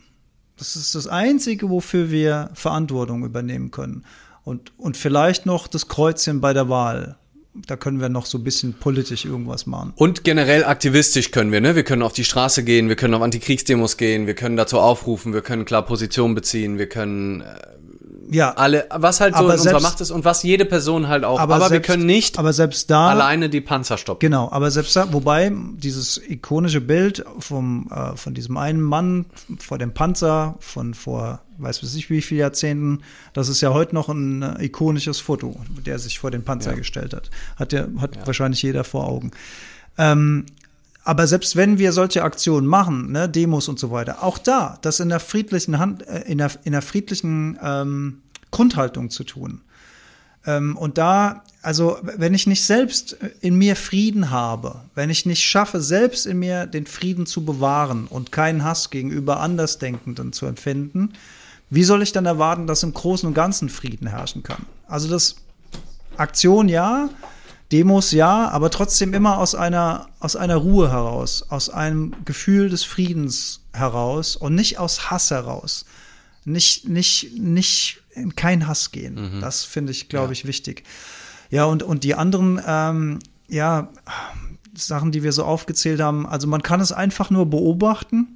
Das ist das Einzige, wofür wir Verantwortung übernehmen können. Und, und vielleicht noch das Kreuzchen bei der Wahl da können wir noch so ein bisschen politisch irgendwas machen. Und generell aktivistisch können wir, ne? Wir können auf die Straße gehen, wir können auf Antikriegsdemos gehen, wir können dazu aufrufen, wir können klar Position beziehen, wir können äh, ja, alle, was halt so in unserer Macht ist und was jede Person halt auch. Aber, aber selbst, wir können nicht aber selbst da, alleine die Panzer stoppen. Genau, aber selbst da, wobei dieses ikonische Bild vom, äh, von diesem einen Mann vor dem Panzer von vor, weiß ich wie viele Jahrzehnten, das ist ja heute noch ein äh, ikonisches Foto, der sich vor den Panzer ja. gestellt hat. Hat, der, hat ja. wahrscheinlich jeder vor Augen. Ähm, aber selbst wenn wir solche Aktionen machen, ne, Demos und so weiter, auch da, das in der friedlichen Hand, äh, in der, in der friedlichen ähm, Grundhaltung zu tun. Ähm, und da, also wenn ich nicht selbst in mir Frieden habe, wenn ich nicht schaffe, selbst in mir den Frieden zu bewahren und keinen Hass gegenüber Andersdenkenden zu empfinden, wie soll ich dann erwarten, dass im Großen und Ganzen Frieden herrschen kann? Also das Aktion ja, Demos ja, aber trotzdem immer aus einer, aus einer Ruhe heraus, aus einem Gefühl des Friedens heraus und nicht aus Hass heraus. Nicht, nicht, nicht in keinen Hass gehen. Mhm. Das finde ich, glaube ja. ich, wichtig. Ja, und, und die anderen, ähm, ja, Sachen, die wir so aufgezählt haben, also man kann es einfach nur beobachten.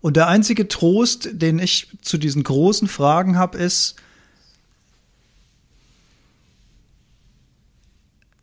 Und der einzige Trost, den ich zu diesen großen Fragen habe, ist,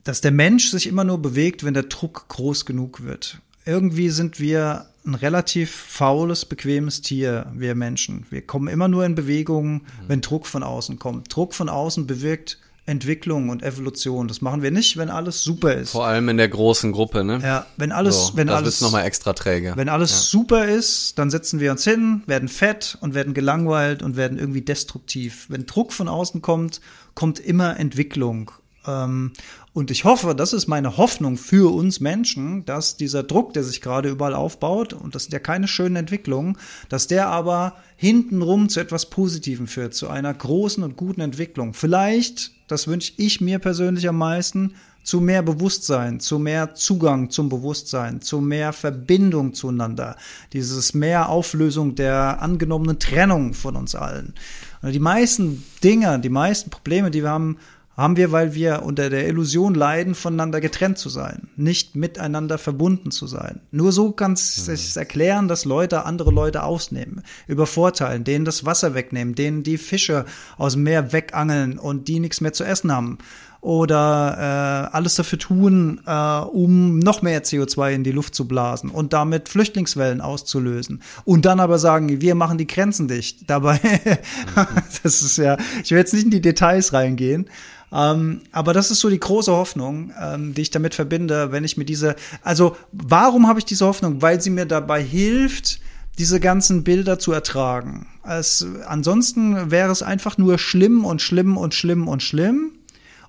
dass der Mensch sich immer nur bewegt, wenn der Druck groß genug wird. Irgendwie sind wir ein relativ faules, bequemes Tier, wir Menschen. Wir kommen immer nur in Bewegung, wenn Druck von außen kommt. Druck von außen bewirkt Entwicklung und Evolution. Das machen wir nicht, wenn alles super ist. Vor allem in der großen Gruppe, ne? Ja, wenn alles, so, wenn das alles noch mal extra träge. Wenn alles ja. super ist, dann setzen wir uns hin, werden fett und werden gelangweilt und werden irgendwie destruktiv. Wenn Druck von außen kommt, kommt immer Entwicklung ähm, und ich hoffe, das ist meine Hoffnung für uns Menschen, dass dieser Druck, der sich gerade überall aufbaut, und das sind ja keine schönen Entwicklungen, dass der aber hintenrum zu etwas Positivem führt, zu einer großen und guten Entwicklung. Vielleicht, das wünsche ich mir persönlich am meisten, zu mehr Bewusstsein, zu mehr Zugang zum Bewusstsein, zu mehr Verbindung zueinander, dieses mehr Auflösung der angenommenen Trennung von uns allen. Die meisten Dinge, die meisten Probleme, die wir haben, haben wir, weil wir unter der Illusion leiden, voneinander getrennt zu sein, nicht miteinander verbunden zu sein. Nur so kann es mhm. sich erklären, dass Leute andere Leute ausnehmen, übervorteilen, denen das Wasser wegnehmen, denen die Fische aus dem Meer wegangeln und die nichts mehr zu essen haben oder äh, alles dafür tun, äh, um noch mehr CO2 in die Luft zu blasen und damit Flüchtlingswellen auszulösen. Und dann aber sagen, wir machen die Grenzen dicht. Dabei, das ist ja, ich will jetzt nicht in die Details reingehen, ähm, aber das ist so die große Hoffnung, ähm, die ich damit verbinde, wenn ich mir diese, also warum habe ich diese Hoffnung? Weil sie mir dabei hilft, diese ganzen Bilder zu ertragen. Es, ansonsten wäre es einfach nur schlimm und schlimm und schlimm und schlimm.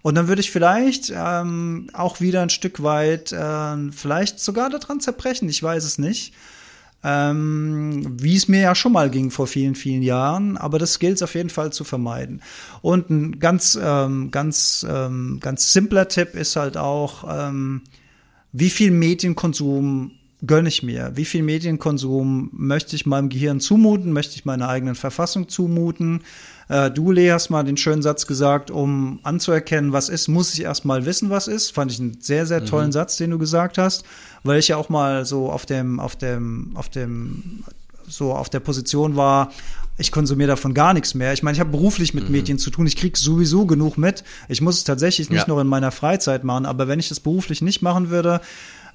Und dann würde ich vielleicht ähm, auch wieder ein Stück weit, äh, vielleicht sogar daran zerbrechen, ich weiß es nicht ähm, wie es mir ja schon mal ging vor vielen, vielen Jahren. Aber das gilt es auf jeden Fall zu vermeiden. Und ein ganz, ähm, ganz, ähm, ganz simpler Tipp ist halt auch, ähm, wie viel Medienkonsum gönne ich mir? Wie viel Medienkonsum möchte ich meinem Gehirn zumuten? Möchte ich meiner eigenen Verfassung zumuten? Äh, du, Lee, hast mal den schönen Satz gesagt, um anzuerkennen, was ist, muss ich erst mal wissen, was ist. Fand ich einen sehr, sehr tollen mhm. Satz, den du gesagt hast, weil ich ja auch mal so auf dem, auf dem, auf dem, so auf der Position war, ich konsumiere davon gar nichts mehr. Ich meine, ich habe beruflich mit mhm. Medien zu tun. Ich kriege sowieso genug mit. Ich muss es tatsächlich nicht ja. nur in meiner Freizeit machen, aber wenn ich das beruflich nicht machen würde,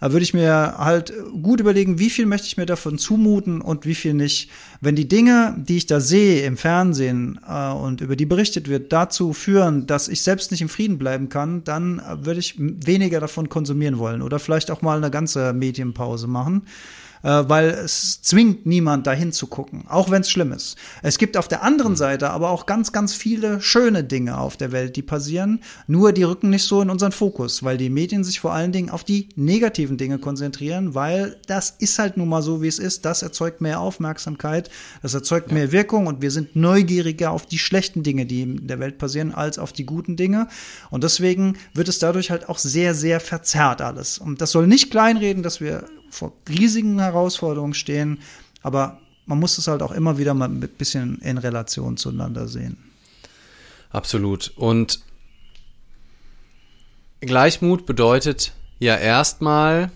würde ich mir halt gut überlegen, wie viel möchte ich mir davon zumuten und wie viel nicht. Wenn die Dinge, die ich da sehe im Fernsehen äh, und über die berichtet wird, dazu führen, dass ich selbst nicht im Frieden bleiben kann, dann würde ich weniger davon konsumieren wollen oder vielleicht auch mal eine ganze Medienpause machen äh, weil es zwingt niemand dahin zu gucken, auch wenn es schlimm ist. Es gibt auf der anderen hm. Seite aber auch ganz, ganz viele schöne Dinge auf der Welt, die passieren, nur die rücken nicht so in unseren Fokus, weil die Medien sich vor allen Dingen auf die negativen Dinge konzentrieren, weil das ist halt nun mal so, wie es ist. Das erzeugt mehr Aufmerksamkeit, das erzeugt ja. mehr Wirkung und wir sind neugieriger auf die schlechten Dinge, die in der Welt passieren, als auf die guten Dinge. Und deswegen wird es dadurch halt auch sehr, sehr verzerrt alles. Und das soll nicht kleinreden, dass wir vor riesigen Herausforderungen stehen, aber man muss es halt auch immer wieder mal ein bisschen in Relation zueinander sehen. Absolut. Und Gleichmut bedeutet ja erstmal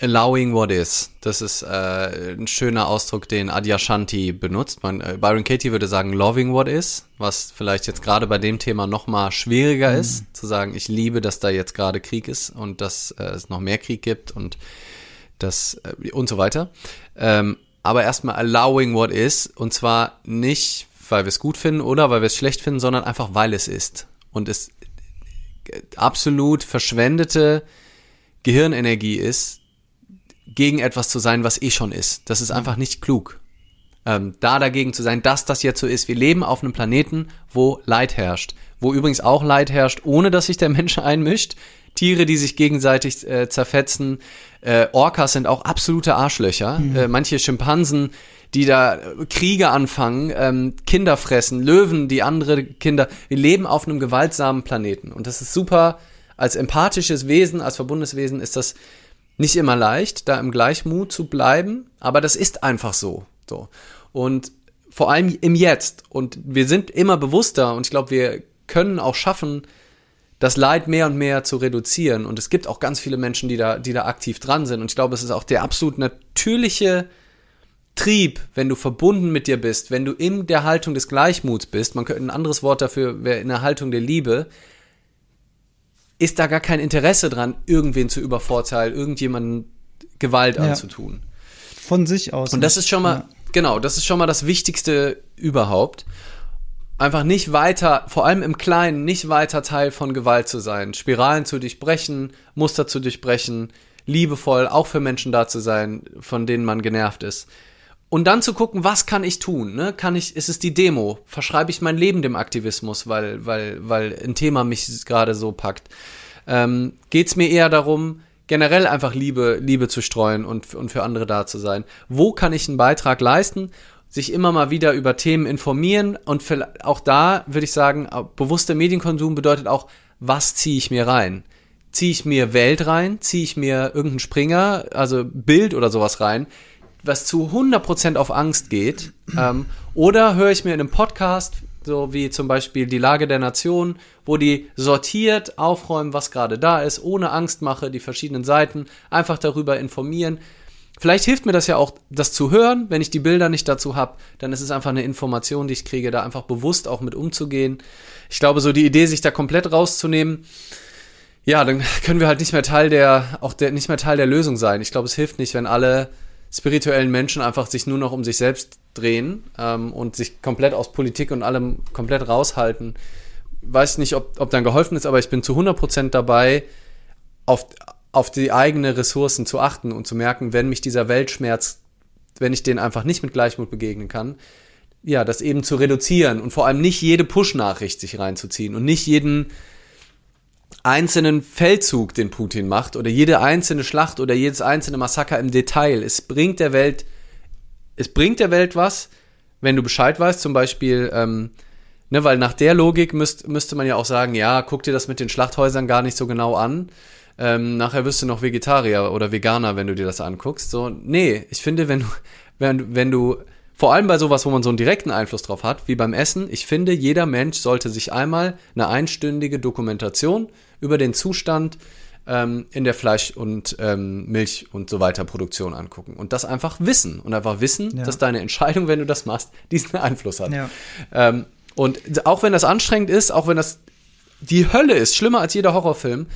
allowing what is. Das ist äh, ein schöner Ausdruck, den Adyashanti benutzt. Man, äh, Byron Katie würde sagen loving what is, was vielleicht jetzt gerade bei dem Thema noch mal schwieriger mhm. ist, zu sagen, ich liebe, dass da jetzt gerade Krieg ist und dass äh, es noch mehr Krieg gibt und das äh, und so weiter. Ähm, aber erstmal allowing what is und zwar nicht, weil wir es gut finden oder weil wir es schlecht finden, sondern einfach weil es ist und es äh, absolut verschwendete Gehirnenergie ist, gegen etwas zu sein, was eh schon ist. Das ist einfach nicht klug. Ähm, da dagegen zu sein, dass das jetzt so ist. Wir leben auf einem Planeten, wo Leid herrscht. Wo übrigens auch Leid herrscht, ohne dass sich der Mensch einmischt. Tiere, die sich gegenseitig äh, zerfetzen. Äh, Orcas sind auch absolute Arschlöcher. Mhm. Äh, manche Schimpansen, die da Kriege anfangen, ähm, Kinder fressen, Löwen, die andere Kinder. Wir leben auf einem gewaltsamen Planeten. Und das ist super. Als empathisches Wesen, als verbundenes Wesen ist das nicht immer leicht, da im Gleichmut zu bleiben, aber das ist einfach so. so. Und vor allem im Jetzt. Und wir sind immer bewusster und ich glaube, wir können auch schaffen, das Leid mehr und mehr zu reduzieren. Und es gibt auch ganz viele Menschen, die da, die da aktiv dran sind. Und ich glaube, es ist auch der absolut natürliche Trieb, wenn du verbunden mit dir bist, wenn du in der Haltung des Gleichmuts bist. Man könnte ein anderes Wort dafür wäre in der Haltung der Liebe ist da gar kein Interesse dran, irgendwen zu übervorteilen, irgendjemanden Gewalt ja. anzutun. Von sich aus. Und das ist schon mal, ja. genau, das ist schon mal das Wichtigste überhaupt. Einfach nicht weiter, vor allem im Kleinen, nicht weiter Teil von Gewalt zu sein, Spiralen zu durchbrechen, Muster zu durchbrechen, liebevoll auch für Menschen da zu sein, von denen man genervt ist. Und dann zu gucken, was kann ich tun? Ne? Kann ich, ist es die Demo? Verschreibe ich mein Leben dem Aktivismus, weil, weil, weil ein Thema mich gerade so packt? Ähm, Geht es mir eher darum, generell einfach Liebe, Liebe zu streuen und, und für andere da zu sein? Wo kann ich einen Beitrag leisten? Sich immer mal wieder über Themen informieren und auch da würde ich sagen, bewusster Medienkonsum bedeutet auch, was ziehe ich mir rein? Ziehe ich mir Welt rein? Ziehe ich mir irgendeinen Springer, also Bild oder sowas rein? Was zu 100% auf Angst geht. Ähm, oder höre ich mir in einem Podcast, so wie zum Beispiel die Lage der Nation, wo die sortiert aufräumen, was gerade da ist, ohne Angst mache, die verschiedenen Seiten, einfach darüber informieren. Vielleicht hilft mir das ja auch, das zu hören, wenn ich die Bilder nicht dazu habe, dann ist es einfach eine Information, die ich kriege, da einfach bewusst auch mit umzugehen. Ich glaube, so die Idee, sich da komplett rauszunehmen, ja, dann können wir halt nicht mehr Teil der, auch der, nicht mehr Teil der Lösung sein. Ich glaube, es hilft nicht, wenn alle spirituellen Menschen einfach sich nur noch um sich selbst drehen ähm, und sich komplett aus Politik und allem komplett raushalten. Weiß nicht, ob, ob dann geholfen ist, aber ich bin zu 100% dabei, auf, auf die eigenen Ressourcen zu achten und zu merken, wenn mich dieser Weltschmerz, wenn ich den einfach nicht mit Gleichmut begegnen kann, ja, das eben zu reduzieren und vor allem nicht jede Push-Nachricht sich reinzuziehen und nicht jeden einzelnen Feldzug, den Putin macht oder jede einzelne Schlacht oder jedes einzelne Massaker im Detail. Es bringt der Welt, es bringt der Welt was, wenn du Bescheid weißt, zum Beispiel, ähm, ne, weil nach der Logik müsst, müsste man ja auch sagen, ja, guck dir das mit den Schlachthäusern gar nicht so genau an. Ähm, nachher wirst du noch Vegetarier oder Veganer, wenn du dir das anguckst. So, nee, ich finde, wenn du, wenn, wenn du, vor allem bei sowas, wo man so einen direkten Einfluss drauf hat, wie beim Essen, ich finde, jeder Mensch sollte sich einmal eine einstündige Dokumentation über den Zustand ähm, in der Fleisch- und ähm, Milch- und so weiter Produktion angucken. Und das einfach wissen. Und einfach wissen, ja. dass deine Entscheidung, wenn du das machst, diesen Einfluss hat. Ja. Ähm, und auch wenn das anstrengend ist, auch wenn das die Hölle ist, schlimmer als jeder Horrorfilm,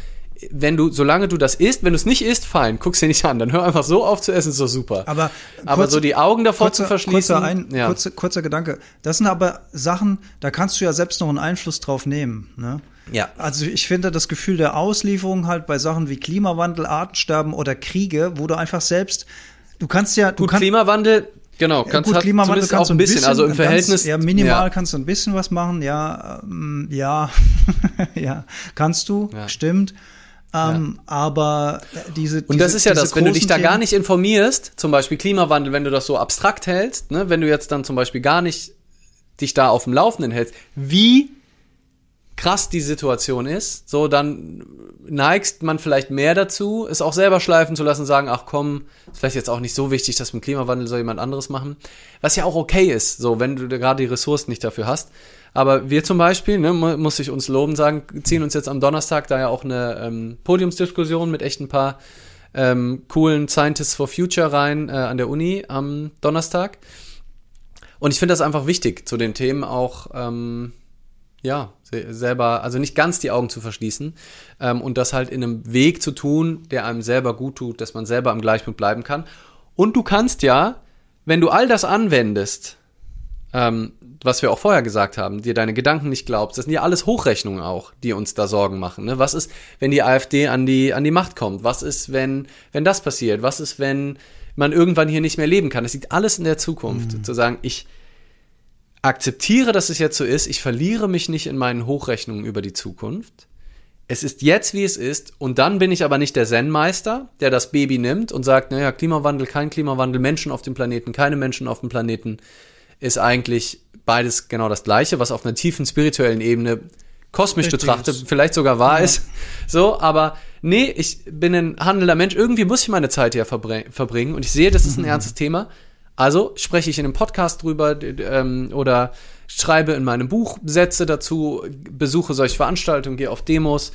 wenn du, solange du das isst, wenn du es nicht isst, fein, guck's dir nicht an, dann hör einfach so auf zu essen, ist doch super. Aber, aber kurz, so die Augen davor kurzer, zu verschließen. Kurzer, ein, ja. kurzer, kurzer Gedanke. Das sind aber Sachen, da kannst du ja selbst noch einen Einfluss drauf nehmen. Ne? Ja. Also ich finde das Gefühl der Auslieferung halt bei Sachen wie Klimawandel, Artensterben oder Kriege, wo du einfach selbst, du kannst ja, du Gut, kannst, Klimawandel, Genau, kannst ja, gut, Klimawandel kannst auch ein bisschen, bisschen, also im Verhältnis. Ganz, ja, minimal ja. kannst du ein bisschen was machen, ja, ähm, ja, ja, kannst du, ja. stimmt. Ähm, ja. Aber diese, diese Und das ist ja das, wenn du dich da gar nicht informierst, zum Beispiel Klimawandel, wenn du das so abstrakt hältst, ne, wenn du jetzt dann zum Beispiel gar nicht dich da auf dem Laufenden hältst, wie krass die Situation ist, so dann neigst man vielleicht mehr dazu, es auch selber schleifen zu lassen, sagen, ach komm, ist vielleicht jetzt auch nicht so wichtig, dass mit Klimawandel soll jemand anderes machen, was ja auch okay ist, so wenn du gerade die Ressourcen nicht dafür hast. Aber wir zum Beispiel, ne, muss ich uns loben sagen, ziehen uns jetzt am Donnerstag da ja auch eine ähm, Podiumsdiskussion mit echt ein paar ähm, coolen Scientists for Future rein äh, an der Uni am Donnerstag. Und ich finde das einfach wichtig, zu den Themen auch ähm, ja, selber, also nicht ganz die Augen zu verschließen ähm, und das halt in einem Weg zu tun, der einem selber gut tut, dass man selber am Gleichmut bleiben kann. Und du kannst ja, wenn du all das anwendest, ähm, was wir auch vorher gesagt haben, dir deine Gedanken nicht glaubst, das sind ja alles Hochrechnungen auch, die uns da Sorgen machen. Ne? Was ist, wenn die AfD an die, an die Macht kommt? Was ist, wenn, wenn das passiert? Was ist, wenn man irgendwann hier nicht mehr leben kann? Das liegt alles in der Zukunft. Mhm. Zu sagen, ich, akzeptiere, dass es jetzt so ist, ich verliere mich nicht in meinen Hochrechnungen über die Zukunft. Es ist jetzt, wie es ist, und dann bin ich aber nicht der Zen-Meister, der das Baby nimmt und sagt, naja, Klimawandel, kein Klimawandel, Menschen auf dem Planeten, keine Menschen auf dem Planeten, ist eigentlich beides genau das Gleiche, was auf einer tiefen spirituellen Ebene kosmisch Richtig. betrachtet vielleicht sogar wahr ja. ist. So, aber nee, ich bin ein handelnder Mensch, irgendwie muss ich meine Zeit hier verbringen und ich sehe, das ist ein mhm. ernstes Thema. Also spreche ich in einem Podcast drüber ähm, oder schreibe in meinem Buch Sätze dazu, besuche solche Veranstaltungen, gehe auf Demos,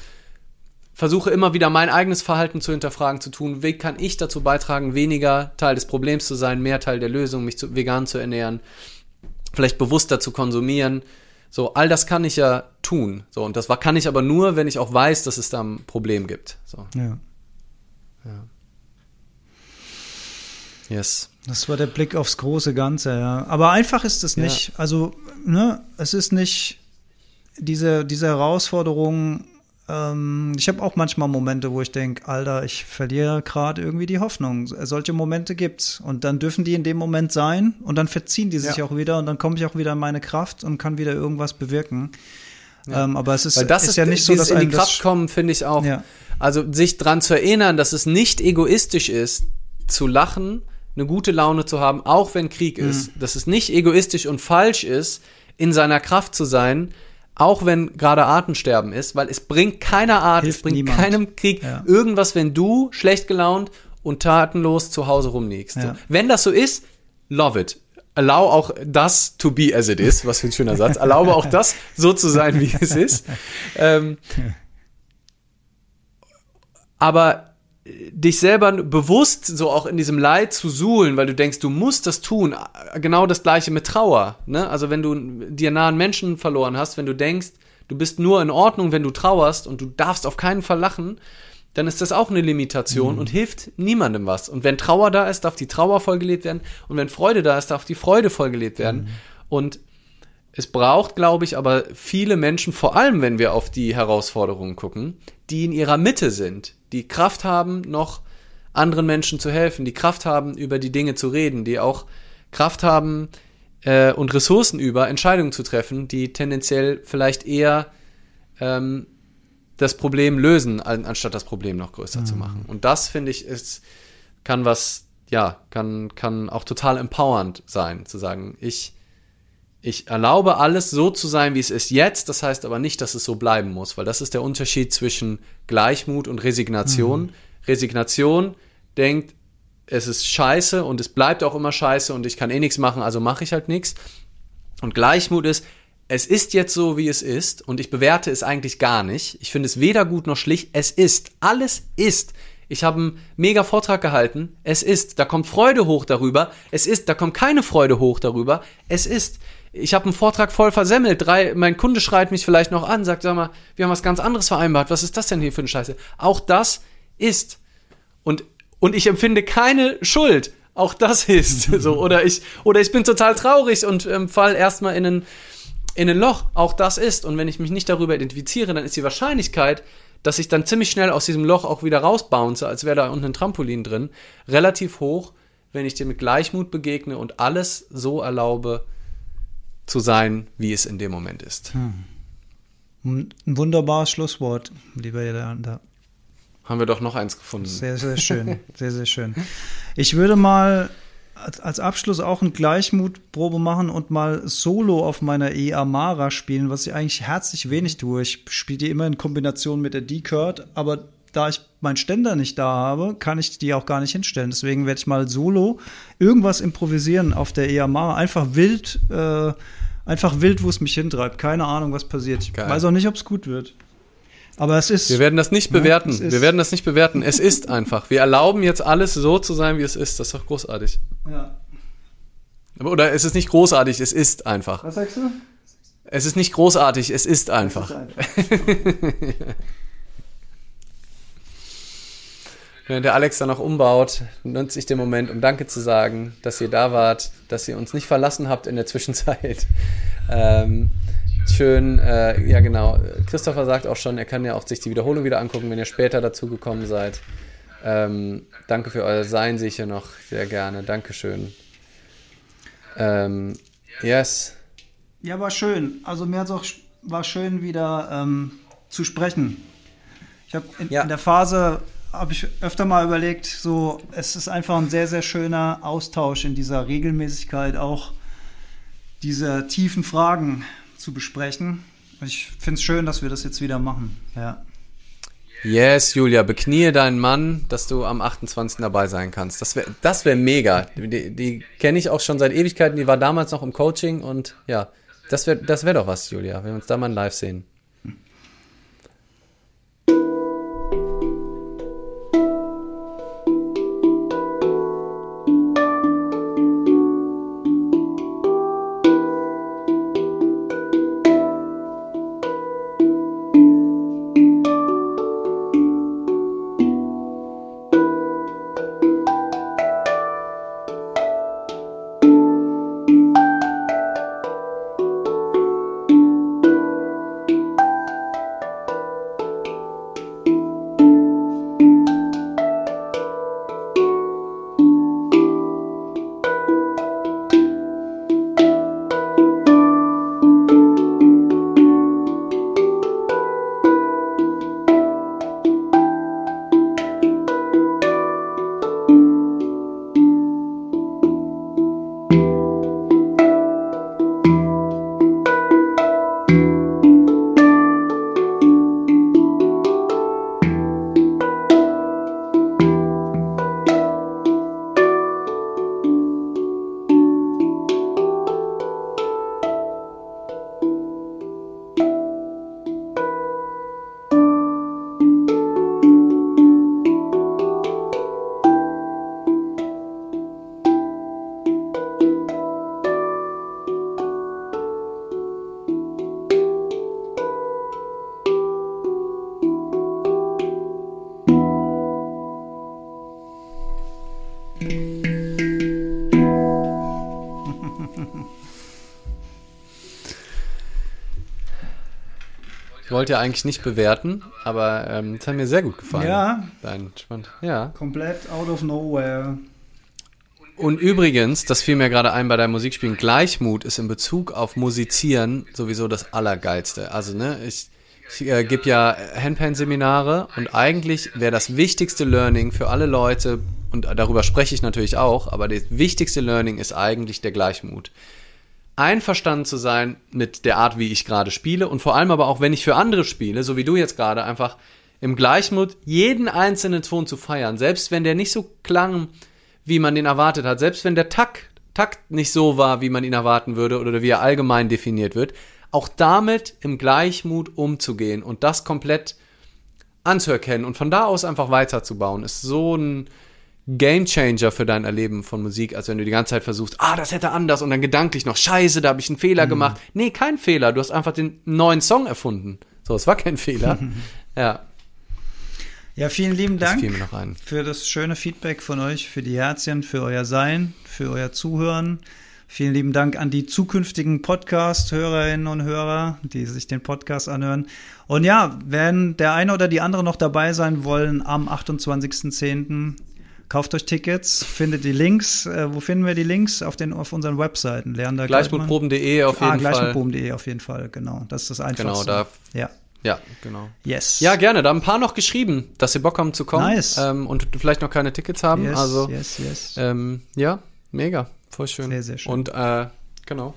versuche immer wieder mein eigenes Verhalten zu hinterfragen, zu tun. Wie kann ich dazu beitragen, weniger Teil des Problems zu sein, mehr Teil der Lösung, mich zu, vegan zu ernähren, vielleicht bewusster zu konsumieren. So, all das kann ich ja tun. So, und das war, kann ich aber nur, wenn ich auch weiß, dass es da ein Problem gibt. So. Ja. ja. Yes. Das war der Blick aufs große Ganze, ja. Aber einfach ist es nicht. Ja. Also, ne, es ist nicht diese, diese Herausforderung. Ähm, ich habe auch manchmal Momente, wo ich denke, Alter, ich verliere gerade irgendwie die Hoffnung. Solche Momente gibt's. Und dann dürfen die in dem Moment sein und dann verziehen die sich ja. auch wieder und dann komme ich auch wieder in meine Kraft und kann wieder irgendwas bewirken. Ja. Ähm, aber es ist, das ist, ist ja nicht so, dass in die Kraft kommen, finde ich auch. Ja. Also sich dran zu erinnern, dass es nicht egoistisch ist, zu lachen, eine gute Laune zu haben, auch wenn Krieg mhm. ist. Dass es nicht egoistisch und falsch ist, in seiner Kraft zu sein, auch wenn gerade Artensterben ist, weil es bringt keiner Art, Hilft es bringt niemand. keinem Krieg ja. irgendwas, wenn du schlecht gelaunt und tatenlos zu Hause rumliegst. Ja. So. Wenn das so ist, love it. Allow auch das to be as it is, was für ein schöner Satz. Erlaube auch das so zu sein, wie es ist. Ähm, aber dich selber bewusst so auch in diesem Leid zu suhlen, weil du denkst, du musst das tun. Genau das gleiche mit Trauer. Ne? Also wenn du dir nahen Menschen verloren hast, wenn du denkst, du bist nur in Ordnung, wenn du trauerst und du darfst auf keinen Fall lachen, dann ist das auch eine Limitation Mhm. und hilft niemandem was. Und wenn Trauer da ist, darf die Trauer vollgelebt werden. Und wenn Freude da ist, darf die Freude vollgelebt werden. Mhm. Und es braucht, glaube ich, aber viele Menschen, vor allem wenn wir auf die Herausforderungen gucken, die in ihrer Mitte sind, die Kraft haben, noch anderen Menschen zu helfen, die Kraft haben, über die Dinge zu reden, die auch Kraft haben äh, und Ressourcen über, Entscheidungen zu treffen, die tendenziell vielleicht eher ähm, das Problem lösen, an, anstatt das Problem noch größer zu machen. Und das, finde ich, ist, kann was, ja, kann, kann auch total empowernd sein, zu sagen, ich, ich erlaube alles so zu sein, wie es ist jetzt. Das heißt aber nicht, dass es so bleiben muss, weil das ist der Unterschied zwischen Gleichmut und Resignation. Resignation denkt, es ist scheiße und es bleibt auch immer scheiße und ich kann eh nichts machen, also mache ich halt nichts. Und Gleichmut ist, es ist jetzt so, wie es ist und ich bewerte es eigentlich gar nicht. Ich finde es weder gut noch schlicht. Es ist. Alles ist. Ich habe einen mega Vortrag gehalten. Es ist. Da kommt Freude hoch darüber. Es ist. Da kommt keine Freude hoch darüber. Es ist. Ich habe einen Vortrag voll versemmelt. Drei, mein Kunde schreit mich vielleicht noch an, sagt, sag mal, wir haben was ganz anderes vereinbart. Was ist das denn hier für eine Scheiße? Auch das ist. Und, und ich empfinde keine Schuld. Auch das ist so. Oder ich, oder ich bin total traurig und ähm, fall erstmal in ein, in ein Loch. Auch das ist. Und wenn ich mich nicht darüber identifiziere, dann ist die Wahrscheinlichkeit, dass ich dann ziemlich schnell aus diesem Loch auch wieder rausbounce, als wäre da unten ein Trampolin drin, relativ hoch, wenn ich dir mit Gleichmut begegne und alles so erlaube zu sein, wie es in dem Moment ist. Ein wunderbares Schlusswort, lieber Jolanda. Haben wir doch noch eins gefunden. Sehr, sehr schön. Sehr, sehr schön. Ich würde mal als, Abschluss auch eine Gleichmutprobe machen und mal Solo auf meiner E Amara spielen, was ich eigentlich herzlich wenig tue. Ich spiele die immer in Kombination mit der D-Kurt, aber da ich meinen Ständer nicht da habe, kann ich die auch gar nicht hinstellen. Deswegen werde ich mal solo irgendwas improvisieren auf der E Amara. Einfach wild, äh, einfach wild, wo es mich hintreibt. Keine Ahnung, was passiert. Ich Geil. weiß auch nicht, ob es gut wird. Aber es ist. Wir werden das nicht Ja, bewerten. es ist- wir werden das nicht bewerten. Es ist einfach. Wir erlauben jetzt alles so zu sein, wie es ist. Das ist doch großartig. ja. Oder es ist nicht großartig, es ist einfach. Was sagst du? Es ist nicht großartig, es ist einfach. Während der Alex dann noch umbaut, nutze ich den Moment, um Danke zu sagen, dass ihr da wart, dass ihr uns nicht verlassen habt in der Zwischenzeit. Ähm, schön, äh, ja genau. Christopher sagt auch schon, er kann ja auch sich die Wiederholung wieder angucken, wenn ihr später dazu gekommen seid. Ähm, danke für euer Sein, sehe ich hier noch sehr gerne. Dankeschön. Ähm, yes. Ja, war schön. Also mir hat's auch war schön wieder ähm, zu sprechen. Ich habe in, Ja. in der Phase habe ich öfter mal überlegt, so es ist einfach ein sehr sehr schöner Austausch in dieser Regelmäßigkeit auch diese tiefen Fragen zu besprechen. Ich finde es schön, dass wir das jetzt wieder machen. Ja. Yes, Julia, beknie deinen Mann, dass du am 28. dabei sein kannst. Das wäre das wär mega. Die, die kenne ich auch schon seit Ewigkeiten. Die war damals noch im Coaching und ja, das wäre das wär doch was, Julia, wenn wir uns da mal live sehen. Wollte ja eigentlich nicht bewerten, aber ähm, es hat mir sehr gut gefallen. Ja. Dein, spannend. Ja. Komplett out of nowhere. Und übrigens, das fiel mir gerade ein bei deinem Musikspielen, Gleichmut ist in Bezug auf Musizieren sowieso das Allergeilste. Also, ne, ich, ich äh, gebe ja Handpan-Seminare und eigentlich wäre das wichtigste Learning für alle Leute, und darüber spreche ich natürlich auch, aber das wichtigste Learning ist eigentlich der Gleichmut. Einverstanden zu sein mit der Art, wie ich gerade spiele und vor allem aber auch, wenn ich für andere spiele, so wie du jetzt gerade, einfach im Gleichmut jeden einzelnen Ton zu feiern, selbst wenn der nicht so klang, wie man den erwartet hat, selbst wenn der Takt, Takt nicht so war, wie man ihn erwarten würde oder wie er allgemein definiert wird, auch damit im Gleichmut umzugehen und das komplett anzuerkennen und von da aus einfach weiterzubauen, ist so ein Game Changer für dein Erleben von Musik, als wenn du die ganze Zeit versuchst, ah, das hätte anders und dann gedanklich noch, scheiße, da habe ich einen Fehler Mhm. gemacht. Nee, kein Fehler, du hast einfach den neuen Song erfunden. So, es war kein Fehler. ja, Ja, vielen lieben das Dank für das schöne Feedback von euch, für die Herzchen, für euer Sein, für euer Zuhören. Vielen lieben Dank an die zukünftigen Podcast-Hörerinnen und Hörer, die sich den Podcast anhören. Und ja, wenn der eine oder die andere noch dabei sein wollen, am 28.10. kauft euch Tickets, findet die Links. Äh, wo finden wir die Links? Auf, den, auf unseren Webseiten. Gleichmutproben.de auf jeden ah, Fall. Gleichmutproben.de auf jeden Fall, genau. Das ist das Einfachste. Genau, da, Ja. ja, genau. Yes. Ja, gerne. Da haben ein paar noch geschrieben, dass sie Bock haben zu kommen. Nice. Ähm, und vielleicht noch keine Tickets haben. yes, also, yes, yes. ähm, ja, mega. Voll schön. Sehr, sehr schön. Und, äh, genau.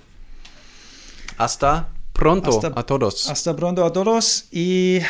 Hasta pronto Hasta- a todos. Hasta pronto a todos y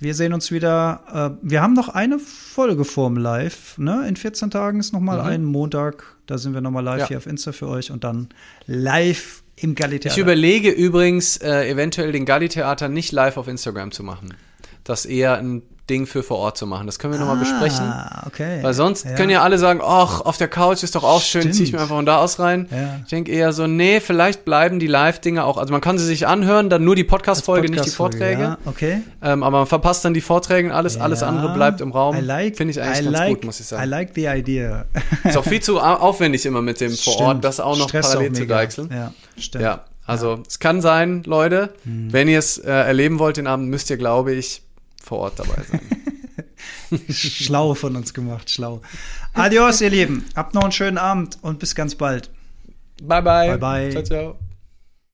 wir sehen uns wieder. Äh, wir haben noch eine Folge vorm Live. Ne? In 14 Tagen ist noch mal Mhm. ein Montag. Da sind wir noch mal live Ja. hier auf Insta für euch und dann live im Galli Ich überlege übrigens, äh, eventuell den Galli-Theater nicht live auf Instagram zu machen. Das eher ein Ding für vor Ort zu machen. Das können wir nochmal besprechen. Ah, okay. Weil sonst können ja alle sagen, ach, auf der Couch ist doch auch schön, Stimmt. zieh ich mir einfach von da aus rein. Ja. Ich denke eher so, nee, vielleicht bleiben die Live-Dinge auch, also man kann sie sich anhören, dann nur die Podcast-Folge, nicht die Vorträge. Ja, okay. Ähm, aber man verpasst dann die Vorträge und alles, alles Ja. andere bleibt im Raum. I like, Finde ich eigentlich I ganz like, gut, muss ich I sagen. like the idea. Ist auch viel zu au- aufwendig immer mit dem vor Stimmt. Ort, das auch noch Stresst parallel auch zu deichseln. Ja, stimmt. Ja, also es kann sein, Leute, Mhm. wenn ihr es äh, erleben wollt den Abend, müsst ihr, glaube ich, vor Ort dabei sein. Schlau von uns gemacht, schlau. Adios, ihr Lieben. Habt noch einen schönen Abend und bis ganz bald. bye, bye. Bye, bye. Ciao, ciao.